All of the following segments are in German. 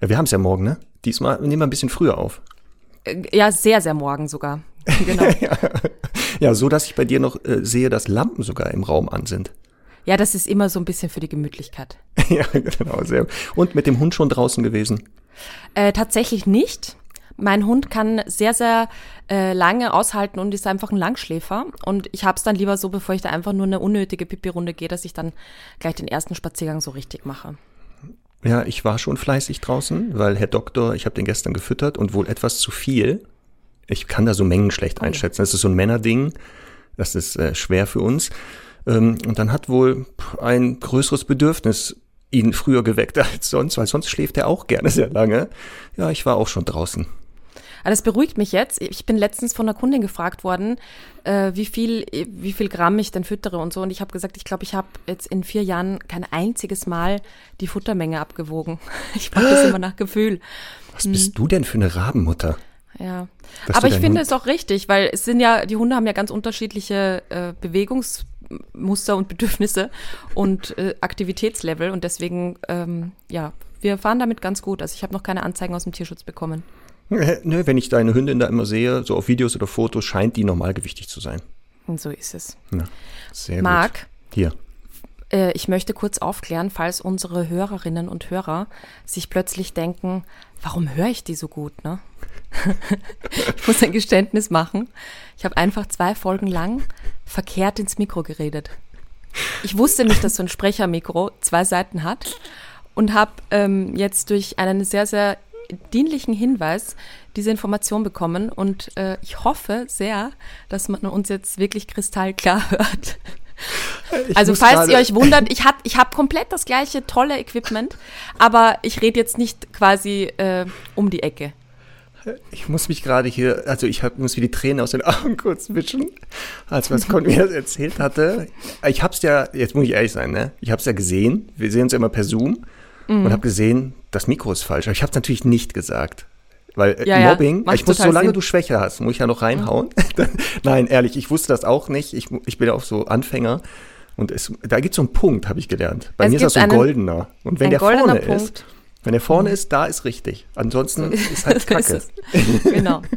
Ja, wir haben es ja morgen, ne? Diesmal nehmen wir ein bisschen früher auf. Äh, Ja, sehr, sehr morgen sogar. Genau. Ja, so dass ich bei dir noch äh, sehe, dass Lampen sogar im Raum an sind. ja, das ist immer so ein bisschen für die Gemütlichkeit. ja, genau, sehr. Und mit dem Hund schon draußen gewesen. Äh, tatsächlich nicht. Mein Hund kann sehr, sehr äh, lange aushalten und ist einfach ein Langschläfer. Und ich habe es dann lieber so, bevor ich da einfach nur eine unnötige Pipi-Runde gehe, dass ich dann gleich den ersten Spaziergang so richtig mache. Ja, ich war schon fleißig draußen, weil Herr Doktor, ich habe den gestern gefüttert und wohl etwas zu viel. Ich kann da so Mengen schlecht einschätzen. Das ist so ein Männerding. Das ist äh, schwer für uns. Ähm, und dann hat wohl ein größeres Bedürfnis ihn früher geweckt als sonst, weil sonst schläft er auch gerne sehr lange. Ja, ich war auch schon draußen. Aber das beruhigt mich jetzt. Ich bin letztens von einer Kundin gefragt worden, äh, wie viel, wie viel Gramm ich denn füttere und so. Und ich habe gesagt, ich glaube, ich habe jetzt in vier Jahren kein einziges Mal die Futtermenge abgewogen. Ich mache das immer nach Gefühl. Was bist du denn für eine Rabenmutter? Ja. Dass Aber ich finde Hund- es auch richtig, weil es sind ja, die Hunde haben ja ganz unterschiedliche äh, Bewegungsmuster und Bedürfnisse und äh, Aktivitätslevel und deswegen, ähm, ja, wir fahren damit ganz gut. Also ich habe noch keine Anzeigen aus dem Tierschutz bekommen. Nö, wenn ich deine Hündin da immer sehe, so auf Videos oder Fotos, scheint die normalgewichtig zu sein. Und so ist es. Ja, sehr Marc, gut. Hier. äh, ich möchte kurz aufklären, falls unsere Hörerinnen und Hörer sich plötzlich denken, warum höre ich die so gut, ne? ich muss ein Geständnis machen. Ich habe einfach zwei Folgen lang verkehrt ins Mikro geredet. Ich wusste nicht, dass so ein Sprechermikro zwei Seiten hat und habe ähm, jetzt durch einen sehr, sehr dienlichen Hinweis diese Information bekommen und äh, ich hoffe sehr, dass man uns jetzt wirklich kristallklar hört. Also muss falls ihr euch wundert, ich habe ich hab komplett das gleiche tolle Equipment, aber ich rede jetzt nicht quasi äh, um die Ecke. Ich muss mich gerade hier, also ich hab, muss mir die Tränen aus den Augen kurz wischen, als was Conny mir das erzählt hatte. Ich hab's ja, jetzt muss ich ehrlich sein, ne? Ich hab's ja gesehen, wir sehen uns ja immer per Zoom Mhm. und hab gesehen, das Mikro ist falsch. Aber ich hab's natürlich nicht gesagt. Weil äh, Ja, ja, Mobbing, macht ich muss, solange Sinn. Mhm. du Schwäche hast, muss ich ja noch reinhauen. Nein, ehrlich, ich wusste das auch nicht. Ich, ich bin ja auch so Anfänger. Und es, da gibt so einen Punkt, habe ich gelernt. Bei Es mir ist das so ein goldener. Und wenn der vorne Punkt. ist, wenn der vorne ist, da ist richtig. Ansonsten ist halt Kacke. ist es. Genau.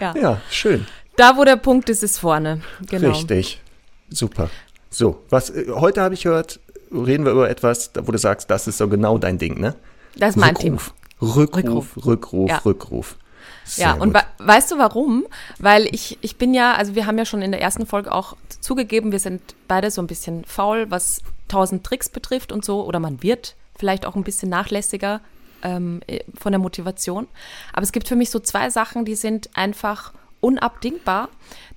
Ja. Ja, schön. Da, wo der Punkt ist, ist vorne. Genau. Richtig. Super. So, was äh, heute habe ich gehört, reden wir über etwas, da- wo du sagst, das ist so genau dein Ding, ne? Das ist mein Rückruf. Rückruf, Rückruf. Rückruf, Ja. Rückruf. Ja, und we weißt du warum? Weil ich, ich bin ja, also wir haben ja schon in der ersten Folge auch zugegeben, wir sind beide so ein bisschen faul, was tausend Tricks betrifft und so, oder man wird vielleicht auch ein bisschen nachlässiger ähm, äh, von der Motivation. Aber es gibt für mich so zwei Sachen, die sind einfach unabdingbar.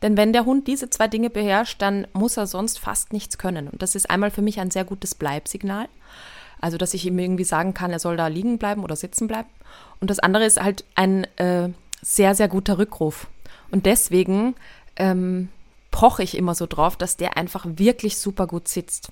Denn wenn der Hund diese zwei Dinge beherrscht, dann muss er sonst fast nichts können. Und das ist einmal für mich ein sehr gutes Bleibsignal. Also, dass ich ihm irgendwie sagen kann, er soll da liegen bleiben oder sitzen bleiben. Und das andere ist halt ein äh, sehr, sehr guter Rückruf. Und deswegen ähm, poche ich immer so drauf, dass der einfach wirklich super gut sitzt.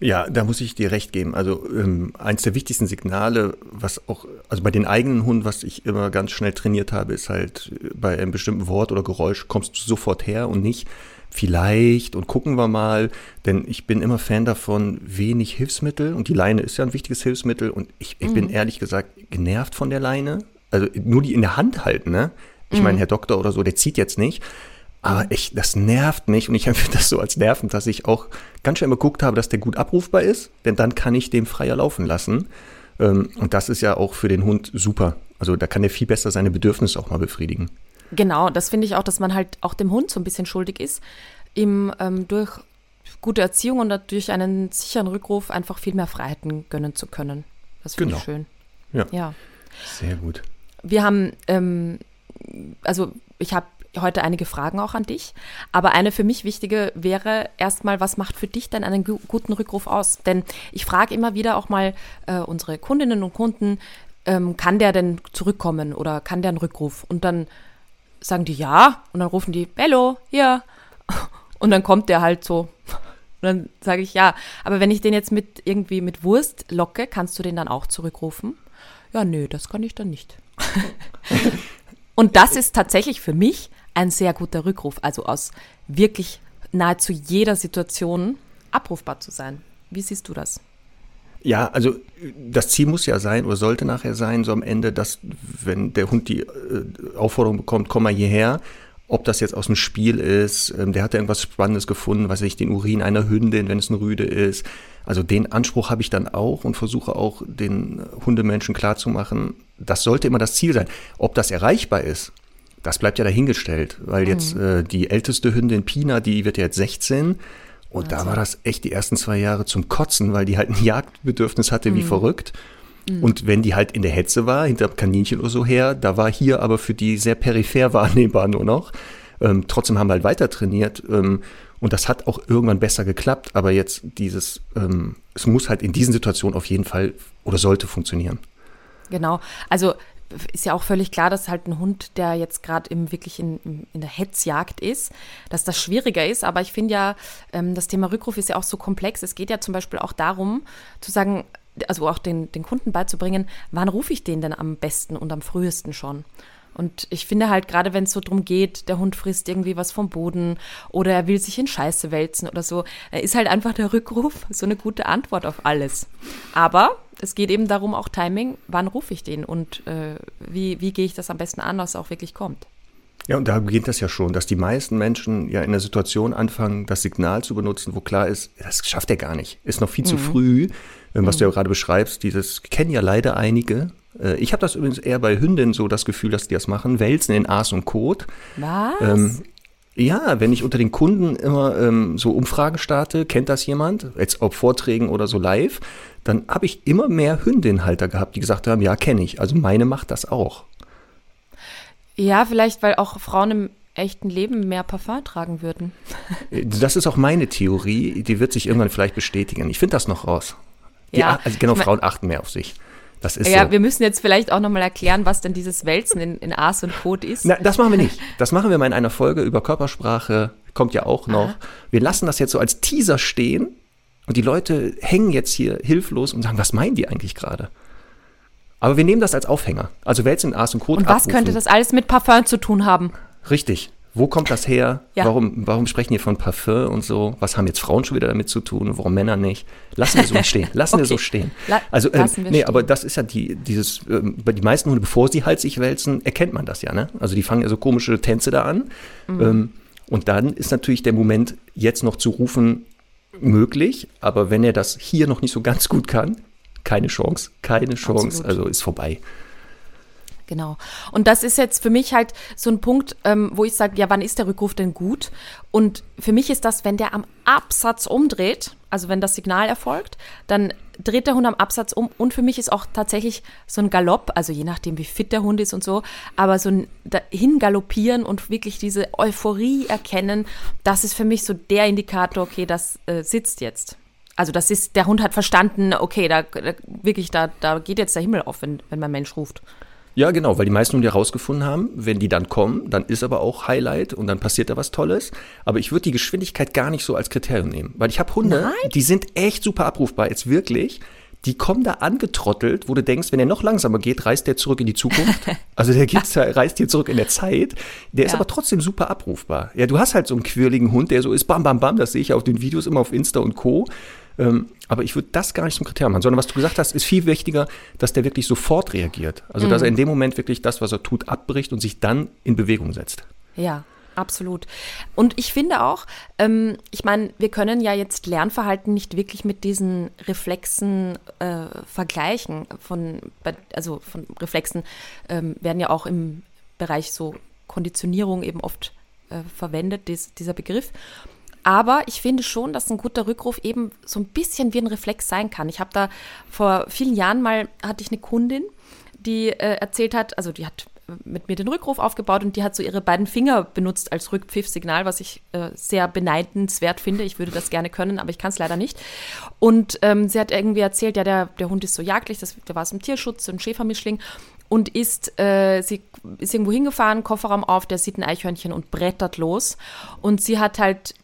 Ja, da muss ich dir recht geben. Also ähm, eins der wichtigsten Signale, was auch, also bei den eigenen Hunden, was ich immer ganz schnell trainiert habe, ist halt äh, bei einem bestimmten Wort oder Geräusch kommst du sofort her und nicht vielleicht und gucken wir mal, denn ich bin immer Fan davon, wenig Hilfsmittel und die Leine ist ja ein wichtiges Hilfsmittel und ich, ich bin ehrlich gesagt genervt von der Leine. Also nur die in der Hand halten, ne? Ich meine, Herr Doktor oder so, der zieht jetzt nicht. Aber ich, das nervt mich und ich empfinde das so als nervend, dass ich auch ganz schnell geguckt habe, dass der gut abrufbar ist, denn dann kann ich dem freier laufen lassen. Ähm, und das ist ja auch für den Hund super. Also da kann er viel besser seine Bedürfnisse auch mal befriedigen. Genau, das finde ich auch, dass man halt auch dem Hund so ein bisschen schuldig ist, ihm ähm, durch gute Erziehung und durch einen sicheren Rückruf einfach viel mehr Freiheiten gönnen zu können. Das finde Genau. ich schön. Ja. Ja. Sehr gut. Wir haben, ähm, also ich habe heute einige Fragen auch an dich, aber eine für mich wichtige wäre erstmal, was macht für dich denn einen gu guten Rückruf aus? Denn ich frage immer wieder auch mal äh, unsere Kundinnen und Kunden, ähm, kann der denn zurückkommen oder kann der einen Rückruf? Und dann sagen die ja und dann rufen die, Bello, hier. Und dann kommt der halt so. Und dann sage ich ja, aber wenn ich den jetzt mit irgendwie mit Wurst locke, kannst du den dann auch zurückrufen? Ja, nö, das kann ich dann nicht. und das ist tatsächlich für mich ein sehr guter Rückruf, also aus wirklich nahezu jeder Situation abrufbar zu sein. Wie siehst du das? Ja, also das Ziel muss ja sein oder sollte nachher sein, so am Ende, dass wenn der Hund die äh, Aufforderung bekommt, komm mal hierher, ob das jetzt aus dem Spiel ist, ähm, der hat ja irgendwas Spannendes gefunden, weiß ich, den Urin einer Hündin, wenn es ein Rüde ist. Also den Anspruch habe ich dann auch und versuche auch den Hundemenschen klarzumachen, das sollte immer das Ziel sein. Ob das erreichbar ist, das bleibt ja dahingestellt, weil mhm. jetzt äh, die älteste Hündin Pina, die wird ja jetzt 16 und da war das echt die ersten zwei Jahre zum Kotzen, weil die halt ein Jagdbedürfnis hatte wie mhm. verrückt. Mhm. Und wenn die halt in der Hetze war, hinter Kaninchen oder so her, da war hier aber für die sehr peripher wahrnehmbar nur noch. Ähm, trotzdem haben wir halt weiter trainiert. Ähm, und das hat auch irgendwann besser geklappt. Aber jetzt dieses, ähm, es muss halt in diesen Situationen auf jeden Fall oder sollte funktionieren. Genau. Also ist ja auch völlig klar, dass halt ein Hund, der jetzt gerade wirklich in, in der Hetzjagd ist, dass das schwieriger ist. Aber ich finde ja, ähm, das Thema Rückruf ist ja auch so komplex. Es geht ja zum Beispiel auch darum, zu sagen, also auch den, den Kunden beizubringen, wann rufe ich den denn am besten und am frühesten schon? Und ich finde halt, gerade wenn es so drum geht, der Hund frisst irgendwie was vom Boden oder er will sich in Scheiße wälzen oder so, ist halt einfach der Rückruf so eine gute Antwort auf alles. Aber es geht eben darum, auch Timing, wann rufe ich den und äh, wie, wie gehe ich das am besten an, dass es auch wirklich kommt. Ja, und da beginnt das ja schon, dass die meisten Menschen ja in der Situation anfangen, das Signal zu benutzen, wo klar ist, das schafft er gar nicht, ist noch viel mhm. zu früh, was mhm. du ja gerade beschreibst, dieses kennen ja leider einige, äh, ich habe das übrigens eher bei Hündinnen so das Gefühl, dass die das machen, wälzen in Aas und Kot. Was? Ähm, ja, wenn ich unter den Kunden immer ähm, so Umfragen starte, kennt das jemand, jetzt ob Vorträgen oder so live, dann habe ich immer mehr Hündinnenhalter gehabt, die gesagt haben, ja, kenne ich. Also meine macht das auch. Ja, vielleicht, weil auch Frauen im echten Leben mehr Parfum tragen würden. Äh, das ist auch meine Theorie, die wird sich irgendwann vielleicht bestätigen. Ich finde das noch raus. Die, ja, also genau, Frauen achten mehr auf sich. Das ist ja, so. wir müssen jetzt vielleicht auch nochmal erklären, was denn dieses Wälzen in, in Aas und Kot ist. Na, das machen wir nicht. Das machen wir mal in einer Folge über Körpersprache, kommt ja auch noch. Aha. Wir lassen das jetzt so als Teaser stehen und die Leute hängen jetzt hier hilflos und sagen, was meinen die eigentlich gerade? Aber wir nehmen das als Aufhänger. Also Wälzen in Aas und Kot Und was abrufen. könnte das alles mit Parfum zu tun haben? Richtig. Wo kommt das her? Ja. Warum, warum sprechen wir von Parfum und so? Was haben jetzt Frauen schon wieder damit zu tun? Warum Männer nicht? Lassen wir so stehen. Lassen okay. wir so stehen. Also, ähm, nee, stehen. aber das ist ja die, dieses, ähm, bei die meisten Hunde, bevor sie halt sich wälzen, erkennt man das ja, ne? Also die fangen ja so komische Tänze da an. Mhm. Ähm, und dann ist natürlich der Moment, jetzt noch zu rufen, möglich. Aber wenn er das hier noch nicht so ganz gut kann, keine Chance. Keine Chance. Absolut. Also ist vorbei. Genau. Und das ist jetzt für mich halt so ein Punkt, ähm, wo ich sage, ja, wann ist der Rückruf denn gut? Und für mich ist das, wenn der am Absatz umdreht, also wenn das Signal erfolgt, dann dreht der Hund am Absatz um. Und für mich ist auch tatsächlich so ein Galopp, also je nachdem, wie fit der Hund ist und so, aber so ein Hingaloppieren und wirklich diese Euphorie erkennen, das ist für mich so der Indikator, okay, das äh, sitzt jetzt. Also das ist, der Hund hat verstanden, okay, da, da wirklich, da, da geht jetzt der Himmel auf, wenn, wenn mein Mensch ruft. Ja, genau, weil die meisten Hunde herausgefunden haben, wenn die dann kommen, dann ist aber auch Highlight und dann passiert da was Tolles. Aber ich würde die Geschwindigkeit gar nicht so als Kriterium nehmen, weil ich habe Hunde, Nein? die sind echt super abrufbar, jetzt wirklich. Die kommen da angetrottelt, wo du denkst, wenn er noch langsamer geht, reist der zurück in die Zukunft. Also der geht, reist hier zurück in der Zeit. Der ja. ist aber trotzdem super abrufbar. Ja, du hast halt so einen quirligen Hund, der so ist, bam, bam, bam, das sehe ich auf den Videos immer auf Insta und Co. Ähm, aber ich würde das gar nicht zum Kriterium machen, sondern was du gesagt hast, ist viel wichtiger, dass der wirklich sofort reagiert. Also, mhm. dass er in dem Moment wirklich das, was er tut, abbricht und sich dann in Bewegung setzt. Ja. Absolut. Und ich finde auch, ähm, ich meine, wir können ja jetzt Lernverhalten nicht wirklich mit diesen Reflexen äh, vergleichen. Von, also von Reflexen ähm, werden ja auch im Bereich so Konditionierung eben oft äh, verwendet, dies, dieser Begriff. Aber ich finde schon, dass ein guter Rückruf eben so ein bisschen wie ein Reflex sein kann. Ich habe da vor vielen Jahren mal, hatte ich eine Kundin, die äh, erzählt hat, also die hat mit mir den Rückruf aufgebaut und die hat so ihre beiden Finger benutzt als Rückpfiffsignal, was ich äh, sehr beneidenswert finde. Ich würde das gerne können, aber ich kann es leider nicht. Und ähm, sie hat irgendwie erzählt, ja, der, der Hund ist so jagdlich, das, der war aus dem Tierschutz, so ein Schäfermischling und ist, äh, sie ist irgendwo hingefahren, Kofferraum auf, der sieht ein Eichhörnchen und brettert los. Und sie hat halt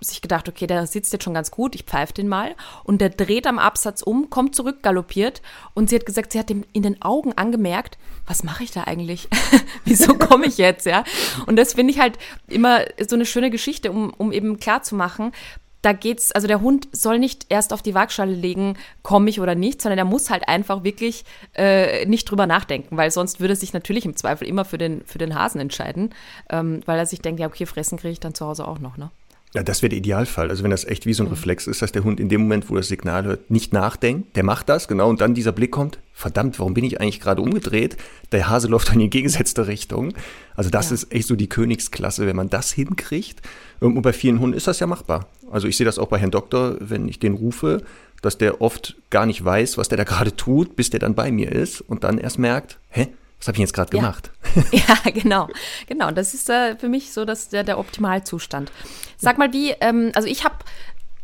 sich gedacht, okay, der sitzt jetzt schon ganz gut, ich pfeife den mal. Und der dreht am Absatz um, kommt zurück, galoppiert. Und sie hat gesagt, sie hat ihm in den Augen angemerkt, was mache ich da eigentlich? Wieso komme ich jetzt, ja? Und das finde ich halt immer so eine schöne Geschichte, um, um eben klarzumachen, da geht's, also der Hund soll nicht erst auf die Waagschale legen, komme ich oder nicht, sondern er muss halt einfach wirklich äh, nicht drüber nachdenken, weil sonst würde er sich natürlich im Zweifel immer für den, für den Hasen entscheiden, ähm, weil er sich denkt, ja, okay, fressen kriege ich dann zu Hause auch noch, ne? Ja, das wäre der Idealfall. Also wenn das echt wie so ein mhm. Reflex ist, dass der Hund in dem Moment, wo das Signal hört, nicht nachdenkt, der macht das, genau, und dann dieser Blick kommt, verdammt, warum bin ich eigentlich gerade umgedreht? Der Hase läuft in die gegengesetzte Richtung. Also das ja. ist echt so die Königsklasse, wenn man das hinkriegt. Und bei vielen Hunden ist das ja machbar. Also ich sehe das auch bei Herrn Doktor, wenn ich den rufe, dass der oft gar nicht weiß, was der da gerade tut, bis der dann bei mir ist und dann erst merkt, hä, was habe ich jetzt gerade gemacht? Ja, genau. Genau, das ist äh, für mich so dass der, der Optimalzustand. Sag mal, wie, ähm, also ich habe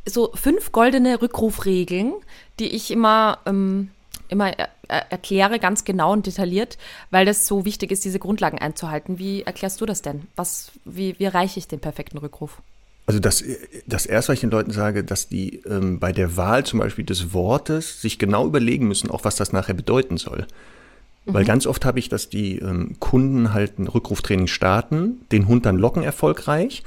so fünf goldene Rückrufregeln, die ich immer, ähm, immer er erkläre, ganz genau und detailliert, weil das so wichtig ist, diese Grundlagen einzuhalten. Wie erklärst du das denn? Was, wie, wie erreiche ich den perfekten Rückruf? Also das, das erste, was ich den Leuten sage, dass die ähm, bei der Wahl zum Beispiel des Wortes sich genau überlegen müssen, auch was das nachher bedeuten soll. Weil mhm. ganz oft habe ich, dass die ähm, Kunden halt ein Rückruftraining starten, den Hund dann locken erfolgreich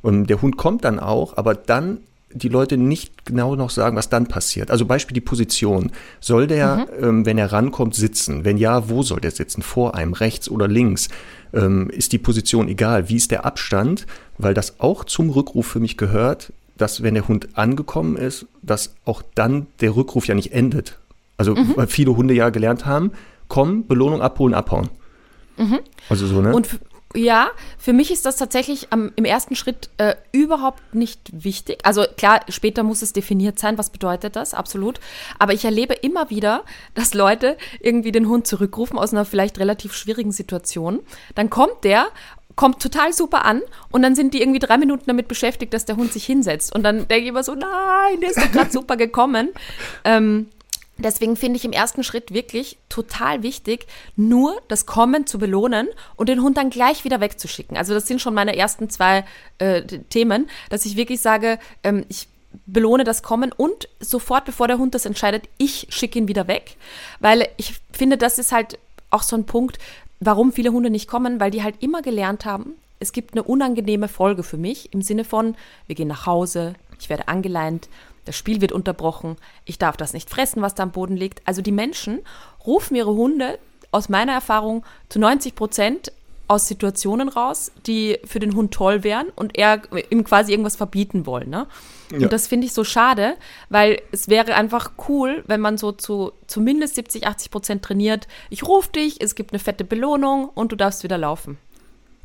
und der Hund kommt dann auch, aber dann die Leute nicht genau noch sagen, was dann passiert. Also Beispiel die Position. Soll der, mhm. ähm, wenn er rankommt, sitzen? Wenn ja, wo soll der sitzen? Vor einem, rechts oder links? Ähm, ist die Position egal? Wie ist der Abstand? Weil das auch zum Rückruf für mich gehört, dass wenn der Hund angekommen ist, dass auch dann der Rückruf ja nicht endet. Also mhm. weil viele Hunde ja gelernt haben, kommen, Belohnung abholen, abhauen. Mhm. Also so, ne? Und ja, für mich ist das tatsächlich am, im ersten Schritt äh, überhaupt nicht wichtig. Also klar, später muss es definiert sein, was bedeutet das, absolut. Aber ich erlebe immer wieder, dass Leute irgendwie den Hund zurückrufen aus einer vielleicht relativ schwierigen Situation. Dann kommt der kommt total super an und dann sind die irgendwie drei Minuten damit beschäftigt, dass der Hund sich hinsetzt. Und dann denke ich immer so, nein, der ist doch gerade super gekommen. Ähm, Deswegen finde ich im ersten Schritt wirklich total wichtig, nur das Kommen zu belohnen und den Hund dann gleich wieder wegzuschicken. Also das sind schon meine ersten zwei äh, Themen, dass ich wirklich sage, ähm, ich belohne das Kommen und sofort, bevor der Hund das entscheidet, ich schicke ihn wieder weg. Weil ich finde, das ist halt auch so ein Punkt, warum viele Hunde nicht kommen, weil die halt immer gelernt haben, es gibt eine unangenehme Folge für mich im Sinne von, wir gehen nach Hause, ich werde angeleint, das Spiel wird unterbrochen, ich darf das nicht fressen, was da am Boden liegt. Also die Menschen rufen ihre Hunde aus meiner Erfahrung zu 90 Prozent aus Situationen raus, die für den Hund toll wären und er ihm quasi irgendwas verbieten wollen. Ne? Ja. Und das finde ich so schade, weil es wäre einfach cool, wenn man so zu zumindest 70, 80 Prozent trainiert. Ich rufe dich, es gibt eine fette Belohnung und du darfst wieder laufen.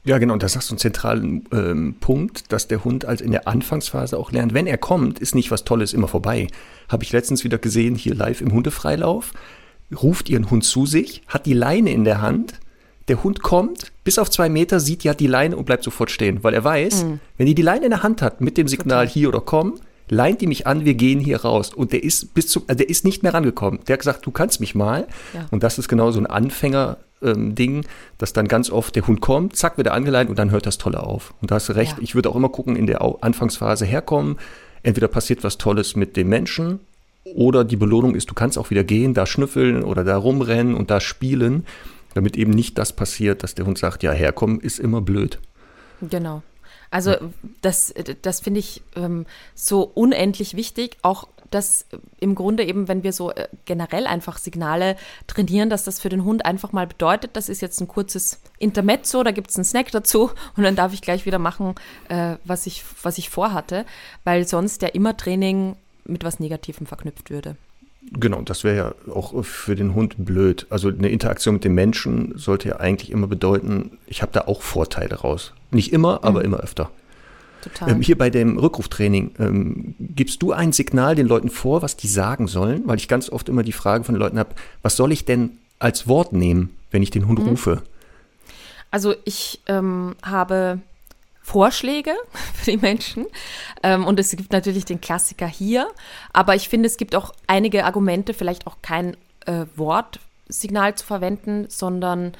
Ja, genau. Und das sagst du einen zentralen ähm, Punkt, dass der Hund als in der Anfangsphase auch lernt, wenn er kommt, ist nicht was Tolles immer vorbei. Habe ich letztens wieder gesehen, hier live im Hundefreilauf. Ruft ihren Hund zu sich, hat die Leine in der Hand. Der Hund kommt, bis auf zwei Meter, sieht ja die Leine und bleibt sofort stehen, weil er weiß, mhm. wenn die die Leine in der Hand hat mit dem Signal hier oder komm, leint die mich an, wir gehen hier raus. Und der ist bis zum, also der ist nicht mehr rangekommen. Der hat gesagt, du kannst mich mal. Ja. Und das ist genau so ein Anfänger, ähm, Ding, dass dann ganz oft der Hund kommt, zack, wird er angeleint und dann hört das Tolle auf. Und da hast du recht, ja. ich würde auch immer gucken, in der Anfangsphase herkommen, entweder passiert was Tolles mit dem Menschen oder die Belohnung ist, du kannst auch wieder gehen, da schnüffeln oder da rumrennen und da spielen, damit eben nicht das passiert, dass der Hund sagt, ja, herkommen ist immer blöd. Genau. Also das, das finde ich ähm, so unendlich wichtig, auch dass im Grunde eben, wenn wir so äh, generell einfach Signale trainieren, dass das für den Hund einfach mal bedeutet, das ist jetzt ein kurzes Intermezzo, da gibt es einen Snack dazu und dann darf ich gleich wieder machen, äh, was, ich, was ich vorhatte, weil sonst ja immer Training mit was Negativem verknüpft würde. Genau, das wäre ja auch für den Hund blöd. Also eine Interaktion mit dem Menschen sollte ja eigentlich immer bedeuten, ich habe da auch Vorteile raus. Nicht immer, aber mhm. immer öfter. Total. Ähm, hier bei dem Rückruftraining, ähm, gibst du ein Signal den Leuten vor, was die sagen sollen? Weil ich ganz oft immer die Frage von den Leuten habe, was soll ich denn als Wort nehmen, wenn ich den Hund mhm. rufe? Also ich ähm, habe Vorschläge für die Menschen. Ähm, und es gibt natürlich den Klassiker hier. Aber ich finde, es gibt auch einige Argumente, vielleicht auch kein äh, Wortsignal zu verwenden, sondern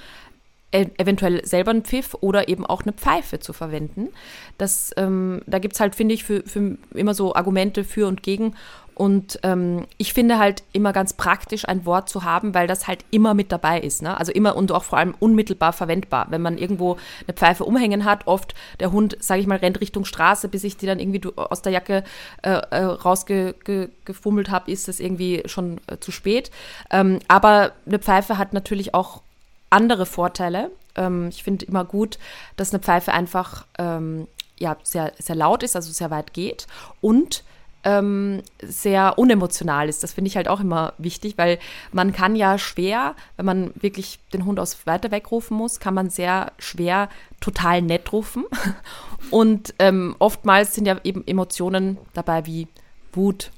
eventuell selber einen Pfiff oder eben auch eine Pfeife zu verwenden. Das, ähm, da gibt es halt, finde ich, für, für immer so Argumente für und gegen. Und ähm, ich finde halt immer ganz praktisch, ein Wort zu haben, weil das halt immer mit dabei ist. Ne? Also immer und auch vor allem unmittelbar verwendbar. Wenn man irgendwo eine Pfeife umhängen hat, oft der Hund, sage ich mal, rennt Richtung Straße, bis ich die dann irgendwie aus der Jacke äh, äh rausgefummelt habe, ist das irgendwie schon äh, zu spät. Ähm, aber eine Pfeife hat natürlich auch andere Vorteile. Ähm, ich finde immer gut, dass eine Pfeife einfach ähm, ja, sehr, sehr laut ist, also sehr weit geht und ähm, sehr unemotional ist. Das finde ich halt auch immer wichtig, weil man kann ja schwer, wenn man wirklich den Hund aus weiter weg rufen muss, kann man sehr schwer total nett rufen. Und ähm, oftmals sind ja eben Emotionen dabei wie Wut,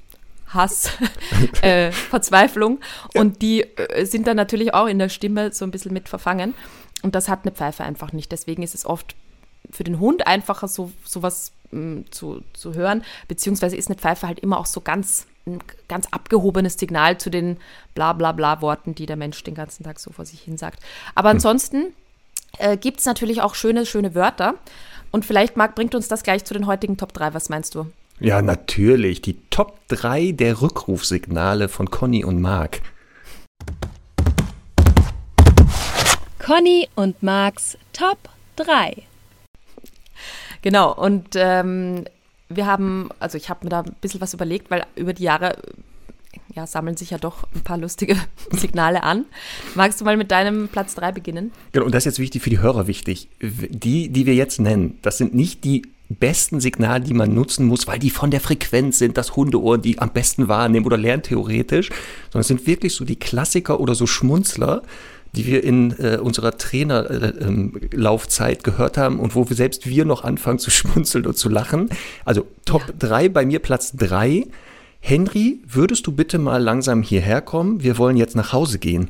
Hass, äh, Verzweiflung. Und die äh, sind dann natürlich auch in der Stimme so ein bisschen mit verfangen. Und das hat eine Pfeife einfach nicht. Deswegen ist es oft für den Hund einfacher, so sowas mm, zu, zu hören, beziehungsweise ist eine Pfeife halt immer auch so ganz ein ganz abgehobenes Signal zu den bla bla bla Worten, die der Mensch den ganzen Tag so vor sich hin sagt. Aber hm. ansonsten äh, gibt es natürlich auch schöne, schöne Wörter. Und vielleicht, Marc, bringt uns das gleich zu den heutigen Top 3. Was meinst du? Ja, natürlich. Die Top 3 der Rückrufsignale von Conny und Marc. Conny und Marcs Top 3. Genau, und ähm, wir haben, also ich habe mir da ein bisschen was überlegt, weil über die Jahre ja, sammeln sich ja doch ein paar lustige Signale an. Magst du mal mit deinem Platz 3 beginnen? Genau, und das ist jetzt wichtig für die Hörer wichtig. Die, die wir jetzt nennen, das sind nicht die besten Signale, die man nutzen muss, weil die von der Frequenz sind, das Hundeohr, die am besten wahrnehmen oder lernen theoretisch, sondern es sind wirklich so die Klassiker oder so Schmunzler, die wir in äh, unserer Trainerlaufzeit äh, ähm, gehört haben und wo wir selbst wir noch anfangen zu schmunzeln und zu lachen. Also Top ja. 3, bei mir Platz 3. Henry, würdest du bitte mal langsam hierher kommen? Wir wollen jetzt nach Hause gehen.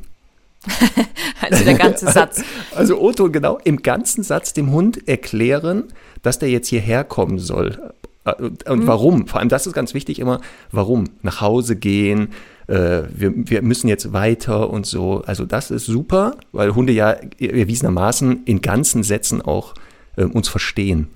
also der ganze Satz. Also Otto, genau, im ganzen Satz dem Hund erklären, dass der jetzt hierher kommen soll. Äh, und mhm. warum? Vor allem das ist ganz wichtig immer, warum? Nach Hause gehen, äh, wir, wir müssen jetzt weiter und so. Also das ist super, weil Hunde ja erwiesenermaßen in ganzen Sätzen auch äh, uns verstehen.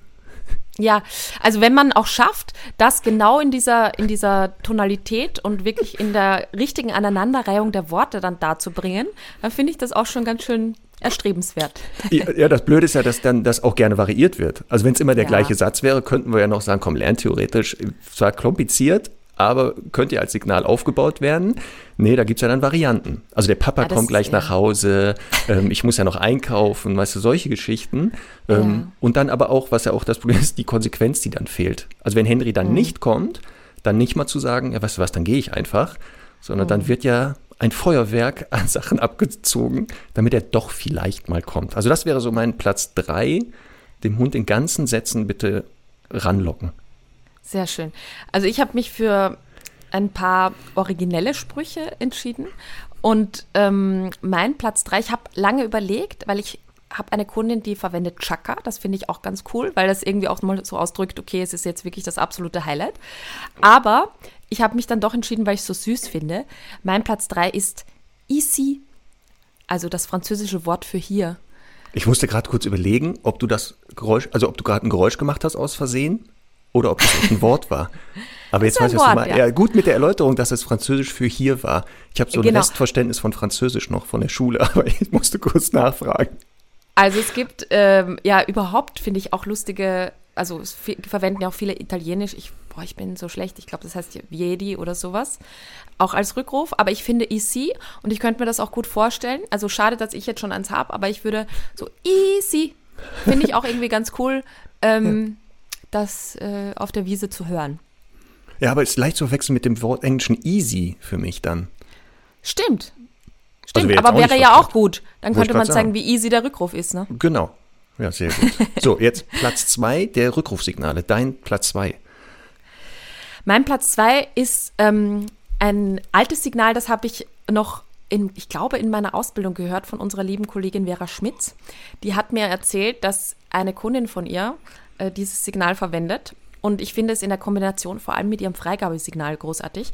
Ja, also wenn man auch schafft, das genau in dieser, in dieser Tonalität und wirklich in der richtigen Aneinanderreihung der Worte dann darzubringen, dann finde ich das auch schon ganz schön erstrebenswert. Ja, ja, das Blöde ist ja, dass dann das auch gerne variiert wird. Also wenn es immer der ja. gleiche Satz wäre, könnten wir ja noch sagen, komm, lern theoretisch, zwar kompliziert, aber könnte ja als Signal aufgebaut werden. Nee, da gibt es ja dann Varianten. Also der Papa ja, kommt gleich nach Hause, ähm, ich muss ja noch einkaufen, weißt du, solche Geschichten. Ähm. Und dann aber auch, was ja auch das Problem ist, die Konsequenz, die dann fehlt. Also wenn Henry dann mhm. nicht kommt, dann nicht mal zu sagen, ja, weißt du was, dann gehe ich einfach, sondern mhm. dann wird ja ein Feuerwerk an Sachen abgezogen, damit er doch vielleicht mal kommt. Also das wäre so mein Platz drei, dem Hund in ganzen Sätzen bitte ranlocken. Sehr schön. Also ich habe mich für ein paar originelle Sprüche entschieden. Und ähm, mein Platz drei, ich habe lange überlegt, weil ich habe eine Kundin, die verwendet Chaka. Das finde ich auch ganz cool, weil das irgendwie auch mal so ausdrückt, okay, es ist jetzt wirklich das absolute Highlight. Aber ich habe mich dann doch entschieden, weil ich es so süß finde. Mein Platz drei ist ici, also das französische Wort für hier. Ich musste gerade kurz überlegen, ob du das Geräusch, also ob du gerade ein Geräusch gemacht hast aus Versehen oder ob das ein Wort war. Aber jetzt weiß ich, was du meinst. Ja. ja. gut mit der Erläuterung, dass es Französisch für hier war. Ich habe so ein genau. Restverständnis von Französisch noch von der Schule, aber ich musste kurz nachfragen. Also es gibt ähm, ja überhaupt, finde ich, auch lustige, also es verwenden ja auch viele Italienisch. Ich, boah, ich bin so schlecht, ich glaube, das heißt Viedi oder sowas. Auch als Rückruf, aber ich finde easy und ich könnte mir das auch gut vorstellen. Also schade, dass ich jetzt schon eins habe, aber ich würde so easy, finde ich auch irgendwie ganz cool. Ähm, das äh, auf der Wiese zu hören. Ja, aber es ist leicht zu verwechseln mit dem Wort englischen easy für mich dann. Stimmt. Stimmt, also aber wäre ja auch gut. Dann könnte man sagen, wie easy der Rückruf ist, ne? Genau. Ja, sehr gut. so, jetzt Platz zwei der Rückrufsignale. Dein Platz zwei. Mein Platz zwei ist ähm, ein altes Signal, das habe ich noch in, ich glaube, in meiner Ausbildung gehört von unserer lieben Kollegin Vera Schmitz. Die hat mir erzählt, dass eine Kundin von ihr äh, dieses Signal verwendet. Und ich finde es in der Kombination vor allem mit ihrem Freigabesignal großartig.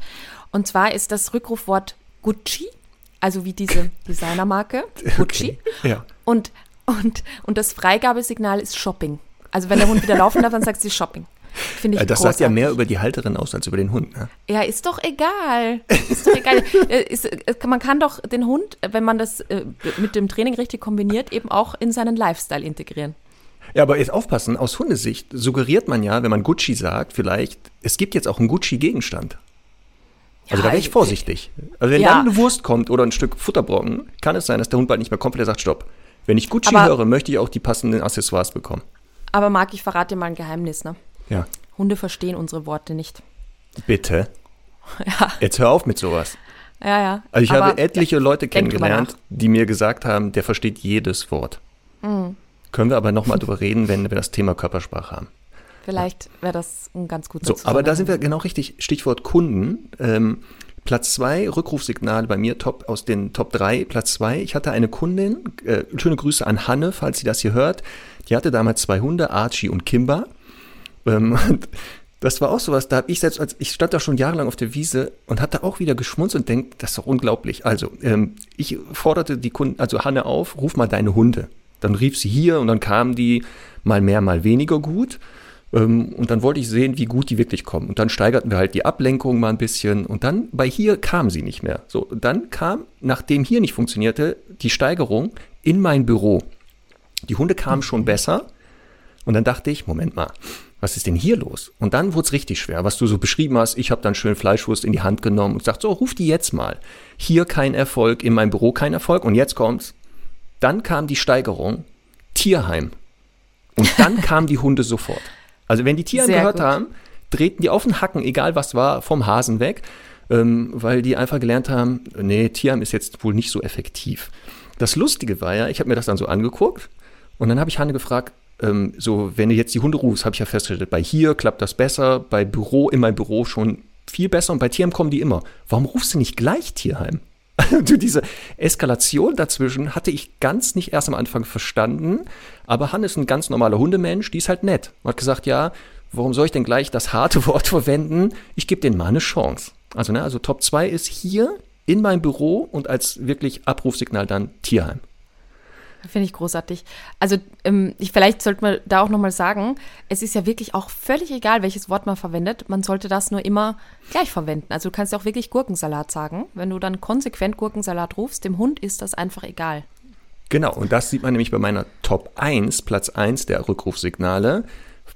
Und zwar ist das Rückrufwort Gucci, also wie diese Designermarke Gucci. Okay, ja. Und, und, und das Freigabesignal ist Shopping. Also wenn der Hund wieder laufen darf, dann sagt sie Shopping. Finde ich Äh, Das großartig. sagt ja mehr über die Halterin aus als über den Hund. Ne? Ja, ist doch egal. Ist doch egal. Äh, ist, äh, man kann doch den Hund, wenn man das mit dem Training richtig kombiniert, eben auch in seinen Lifestyle integrieren. Ja, aber jetzt aufpassen, aus Hundesicht suggeriert man ja, wenn man Gucci sagt, vielleicht, es gibt jetzt auch einen Gucci-Gegenstand. Also Ja, da wäre ich ich- vorsichtig. Also wenn Ja. dann eine Wurst kommt oder ein Stück Futterbrocken, kann es sein, dass der Hund bald nicht mehr kommt, weil er sagt, stopp. Wenn ich Gucci Aber- höre, möchte ich auch die passenden Accessoires bekommen. Aber Marc, ich verrate dir mal ein Geheimnis. Ne? Ja. Hunde verstehen unsere Worte nicht. Bitte. Ja, Jetzt hör auf mit sowas. ja, ja. Also ich Aber- habe etliche Leute denk drüber kennengelernt, die mir gesagt haben, der versteht jedes Wort. Mhm. Können wir aber nochmal drüber reden, wenn wir das Thema Körpersprache haben. Vielleicht wäre das ein ganz guter So, aber da sind wir genau richtig. Stichwort Kunden. Ähm, Platz zwei Rückrufsignal bei mir top aus den Top drei Platz zwei Ich hatte eine Kundin, äh, schöne Grüße an Hanne, falls sie das hier hört. Die hatte damals zwei Hunde, Archie und Kimba. Ähm, und das war auch sowas, da habe ich selbst, als ich stand da schon jahrelang auf der Wiese und hatte auch wieder geschmunzelt und denkt, das ist doch unglaublich. Also, ähm, ich forderte die Kunden, also Hanne auf, ruf mal deine Hunde. Dann rief sie hier und dann kamen die mal mehr, mal weniger gut. Ähm, und dann wollte ich sehen, wie gut die wirklich kommen. Und dann steigerten wir halt die Ablenkung mal ein bisschen. Und dann bei hier kam sie nicht mehr. So, dann kam, nachdem hier nicht funktionierte, die Steigerung in mein Büro. Die Hunde kamen schon besser. Und dann dachte ich, Moment mal, was ist denn hier los? Und dann wurde es richtig schwer, was du so beschrieben hast. Ich habe dann schön Fleischwurst in die Hand genommen und gesagt, so, ruf die jetzt mal. Hier kein Erfolg, in meinem Büro kein Erfolg. Und jetzt kommt's. Dann kam die Steigerung, Tierheim. Und dann kamen die Hunde sofort. Also wenn die Tierheim Sehr gehört gut. haben, drehten die auf den Hacken, egal was war, vom Hasen weg, ähm, weil die einfach gelernt haben, nee, Tierheim ist jetzt wohl nicht so effektiv. Das Lustige war ja, ich habe mir das dann so angeguckt und dann habe ich Hanne gefragt, ähm, so, wenn du jetzt die Hunde rufst, habe ich ja festgestellt, bei hier klappt das besser, bei Büro, in meinem Büro schon viel besser und bei Tierheim kommen die immer. Warum rufst du nicht gleich Tierheim? Du, diese Eskalation dazwischen hatte ich ganz nicht erst am Anfang verstanden, aber Hanne ist ein ganz normaler Hundemensch, die ist halt nett. Und hat gesagt, ja, warum soll ich denn gleich das harte Wort verwenden? Ich gebe denen mal eine Chance. Also, ne, also Top 2 ist hier in meinem Büro und als wirklich Abrufsignal dann Tierheim. Finde ich großartig. Also ähm, ich, vielleicht sollte man da auch nochmal sagen, es ist ja wirklich auch völlig egal, welches Wort man verwendet. Man sollte das nur immer gleich verwenden. Also du kannst ja auch wirklich Gurkensalat sagen. Wenn du dann konsequent Gurkensalat rufst, dem Hund ist das einfach egal. Genau, und das sieht man nämlich bei meiner Top 1, Platz 1 der Rückrufsignale.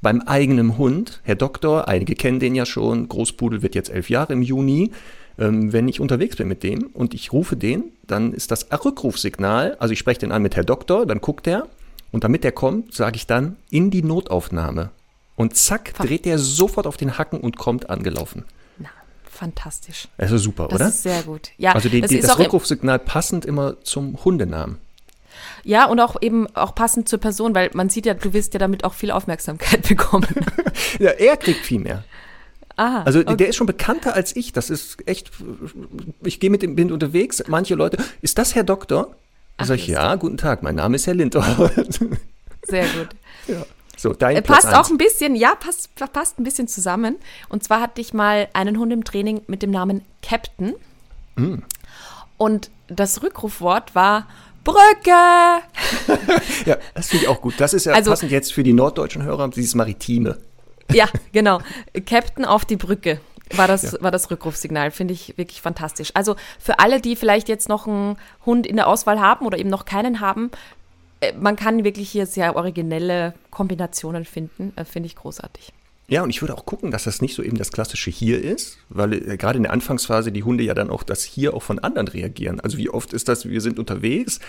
Beim eigenen Hund, Herr Doktor, einige kennen den ja schon, Großpudel wird jetzt elf Jahre im Juni. Ähm, wenn ich unterwegs bin mit dem und ich rufe den, dann ist das Rückrufsignal, also ich spreche den an mit Herr Doktor, dann guckt er und damit er kommt, sage ich dann in die Notaufnahme. Und zack, dreht er sofort auf den Hacken und kommt angelaufen. Na, fantastisch. Das ist super, Das oder? ist sehr gut. Ja, also die, das die, das Rückrufsignal passend immer zum Hundenamen. Ja, und auch eben auch passend zur Person, weil man sieht ja, du wirst ja damit auch viel Aufmerksamkeit bekommen. Ja, er kriegt viel mehr. Ah, Also okay. der ist schon bekannter als ich. Das ist echt. Ich gehe mit dem bin unterwegs. Manche Leute, ist das Herr Doktor? Ach, Sag ich, ja, guten Tag, mein Name ist Herr Lindor. sehr gut. so, dein Äh, Platz passt auch eins. ein bisschen, ja, passt, passt ein bisschen zusammen. Und zwar hatte ich mal einen Hund im Training mit dem Namen Captain. Mm. Und das Rückrufwort war Brücke. Ja, das finde ich auch gut. Das ist ja Also- passend jetzt für die norddeutschen Hörer, dieses Maritime. Ja, genau. Captain auf die Brücke war das, war das Rückrufsignal. Finde ich wirklich fantastisch. Also für alle, die vielleicht jetzt noch einen Hund in der Auswahl haben oder eben noch keinen haben, äh, man kann wirklich hier sehr originelle Kombinationen finden. Äh, Finde ich großartig. Ja, und ich würde auch gucken, dass das nicht so eben das klassische Hier ist, weil äh, gerade in der Anfangsphase die Hunde ja dann auch das Hier auch von anderen reagieren. Also wie oft ist das, wir sind unterwegs,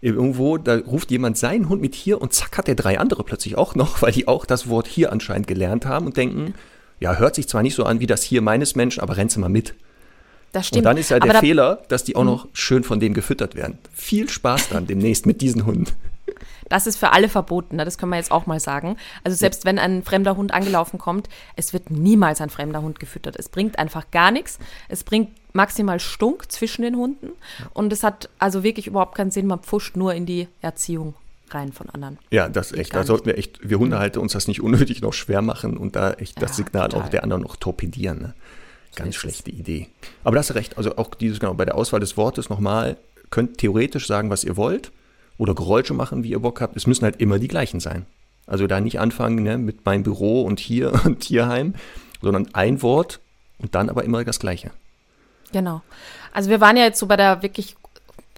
irgendwo, da ruft jemand seinen Hund mit Hier und zack hat der drei andere plötzlich auch noch, weil die auch das Wort Hier anscheinend gelernt haben und denken, ja, hört sich zwar nicht so an wie das Hier meines Menschen, aber rennst mal mit. Das Und stimmt. dann ist ja der da- Fehler, dass die auch noch schön von denen gefüttert werden. Viel Spaß dann demnächst mit diesen Hunden. Das ist für alle verboten, ne? das können wir jetzt auch mal sagen. Also selbst wenn ein fremder Hund angelaufen kommt, es wird niemals ein fremder Hund gefüttert. Es bringt einfach gar nichts. Es bringt maximal Stunk zwischen den Hunden. Und es hat also wirklich überhaupt keinen Sinn. Man pfuscht nur in die Erziehung rein von anderen. Ja, das echt. Da sollten wir echt, wir Hundehalter uns das nicht unnötig noch schwer machen und da echt das Signal total. auch der anderen noch torpedieren. Ne? Ganz so schlechte Idee. Aber das ist recht. Also auch dieses, genau, bei der Auswahl des Wortes nochmal, könnt theoretisch sagen, was ihr wollt oder Geräusche machen, wie ihr Bock habt. Es müssen halt immer die gleichen sein. Also da nicht anfangen ne, mit meinem Büro und hier und Tierheim, sondern ein Wort und dann aber immer das Gleiche. Genau. Also wir waren ja jetzt so bei der wirklich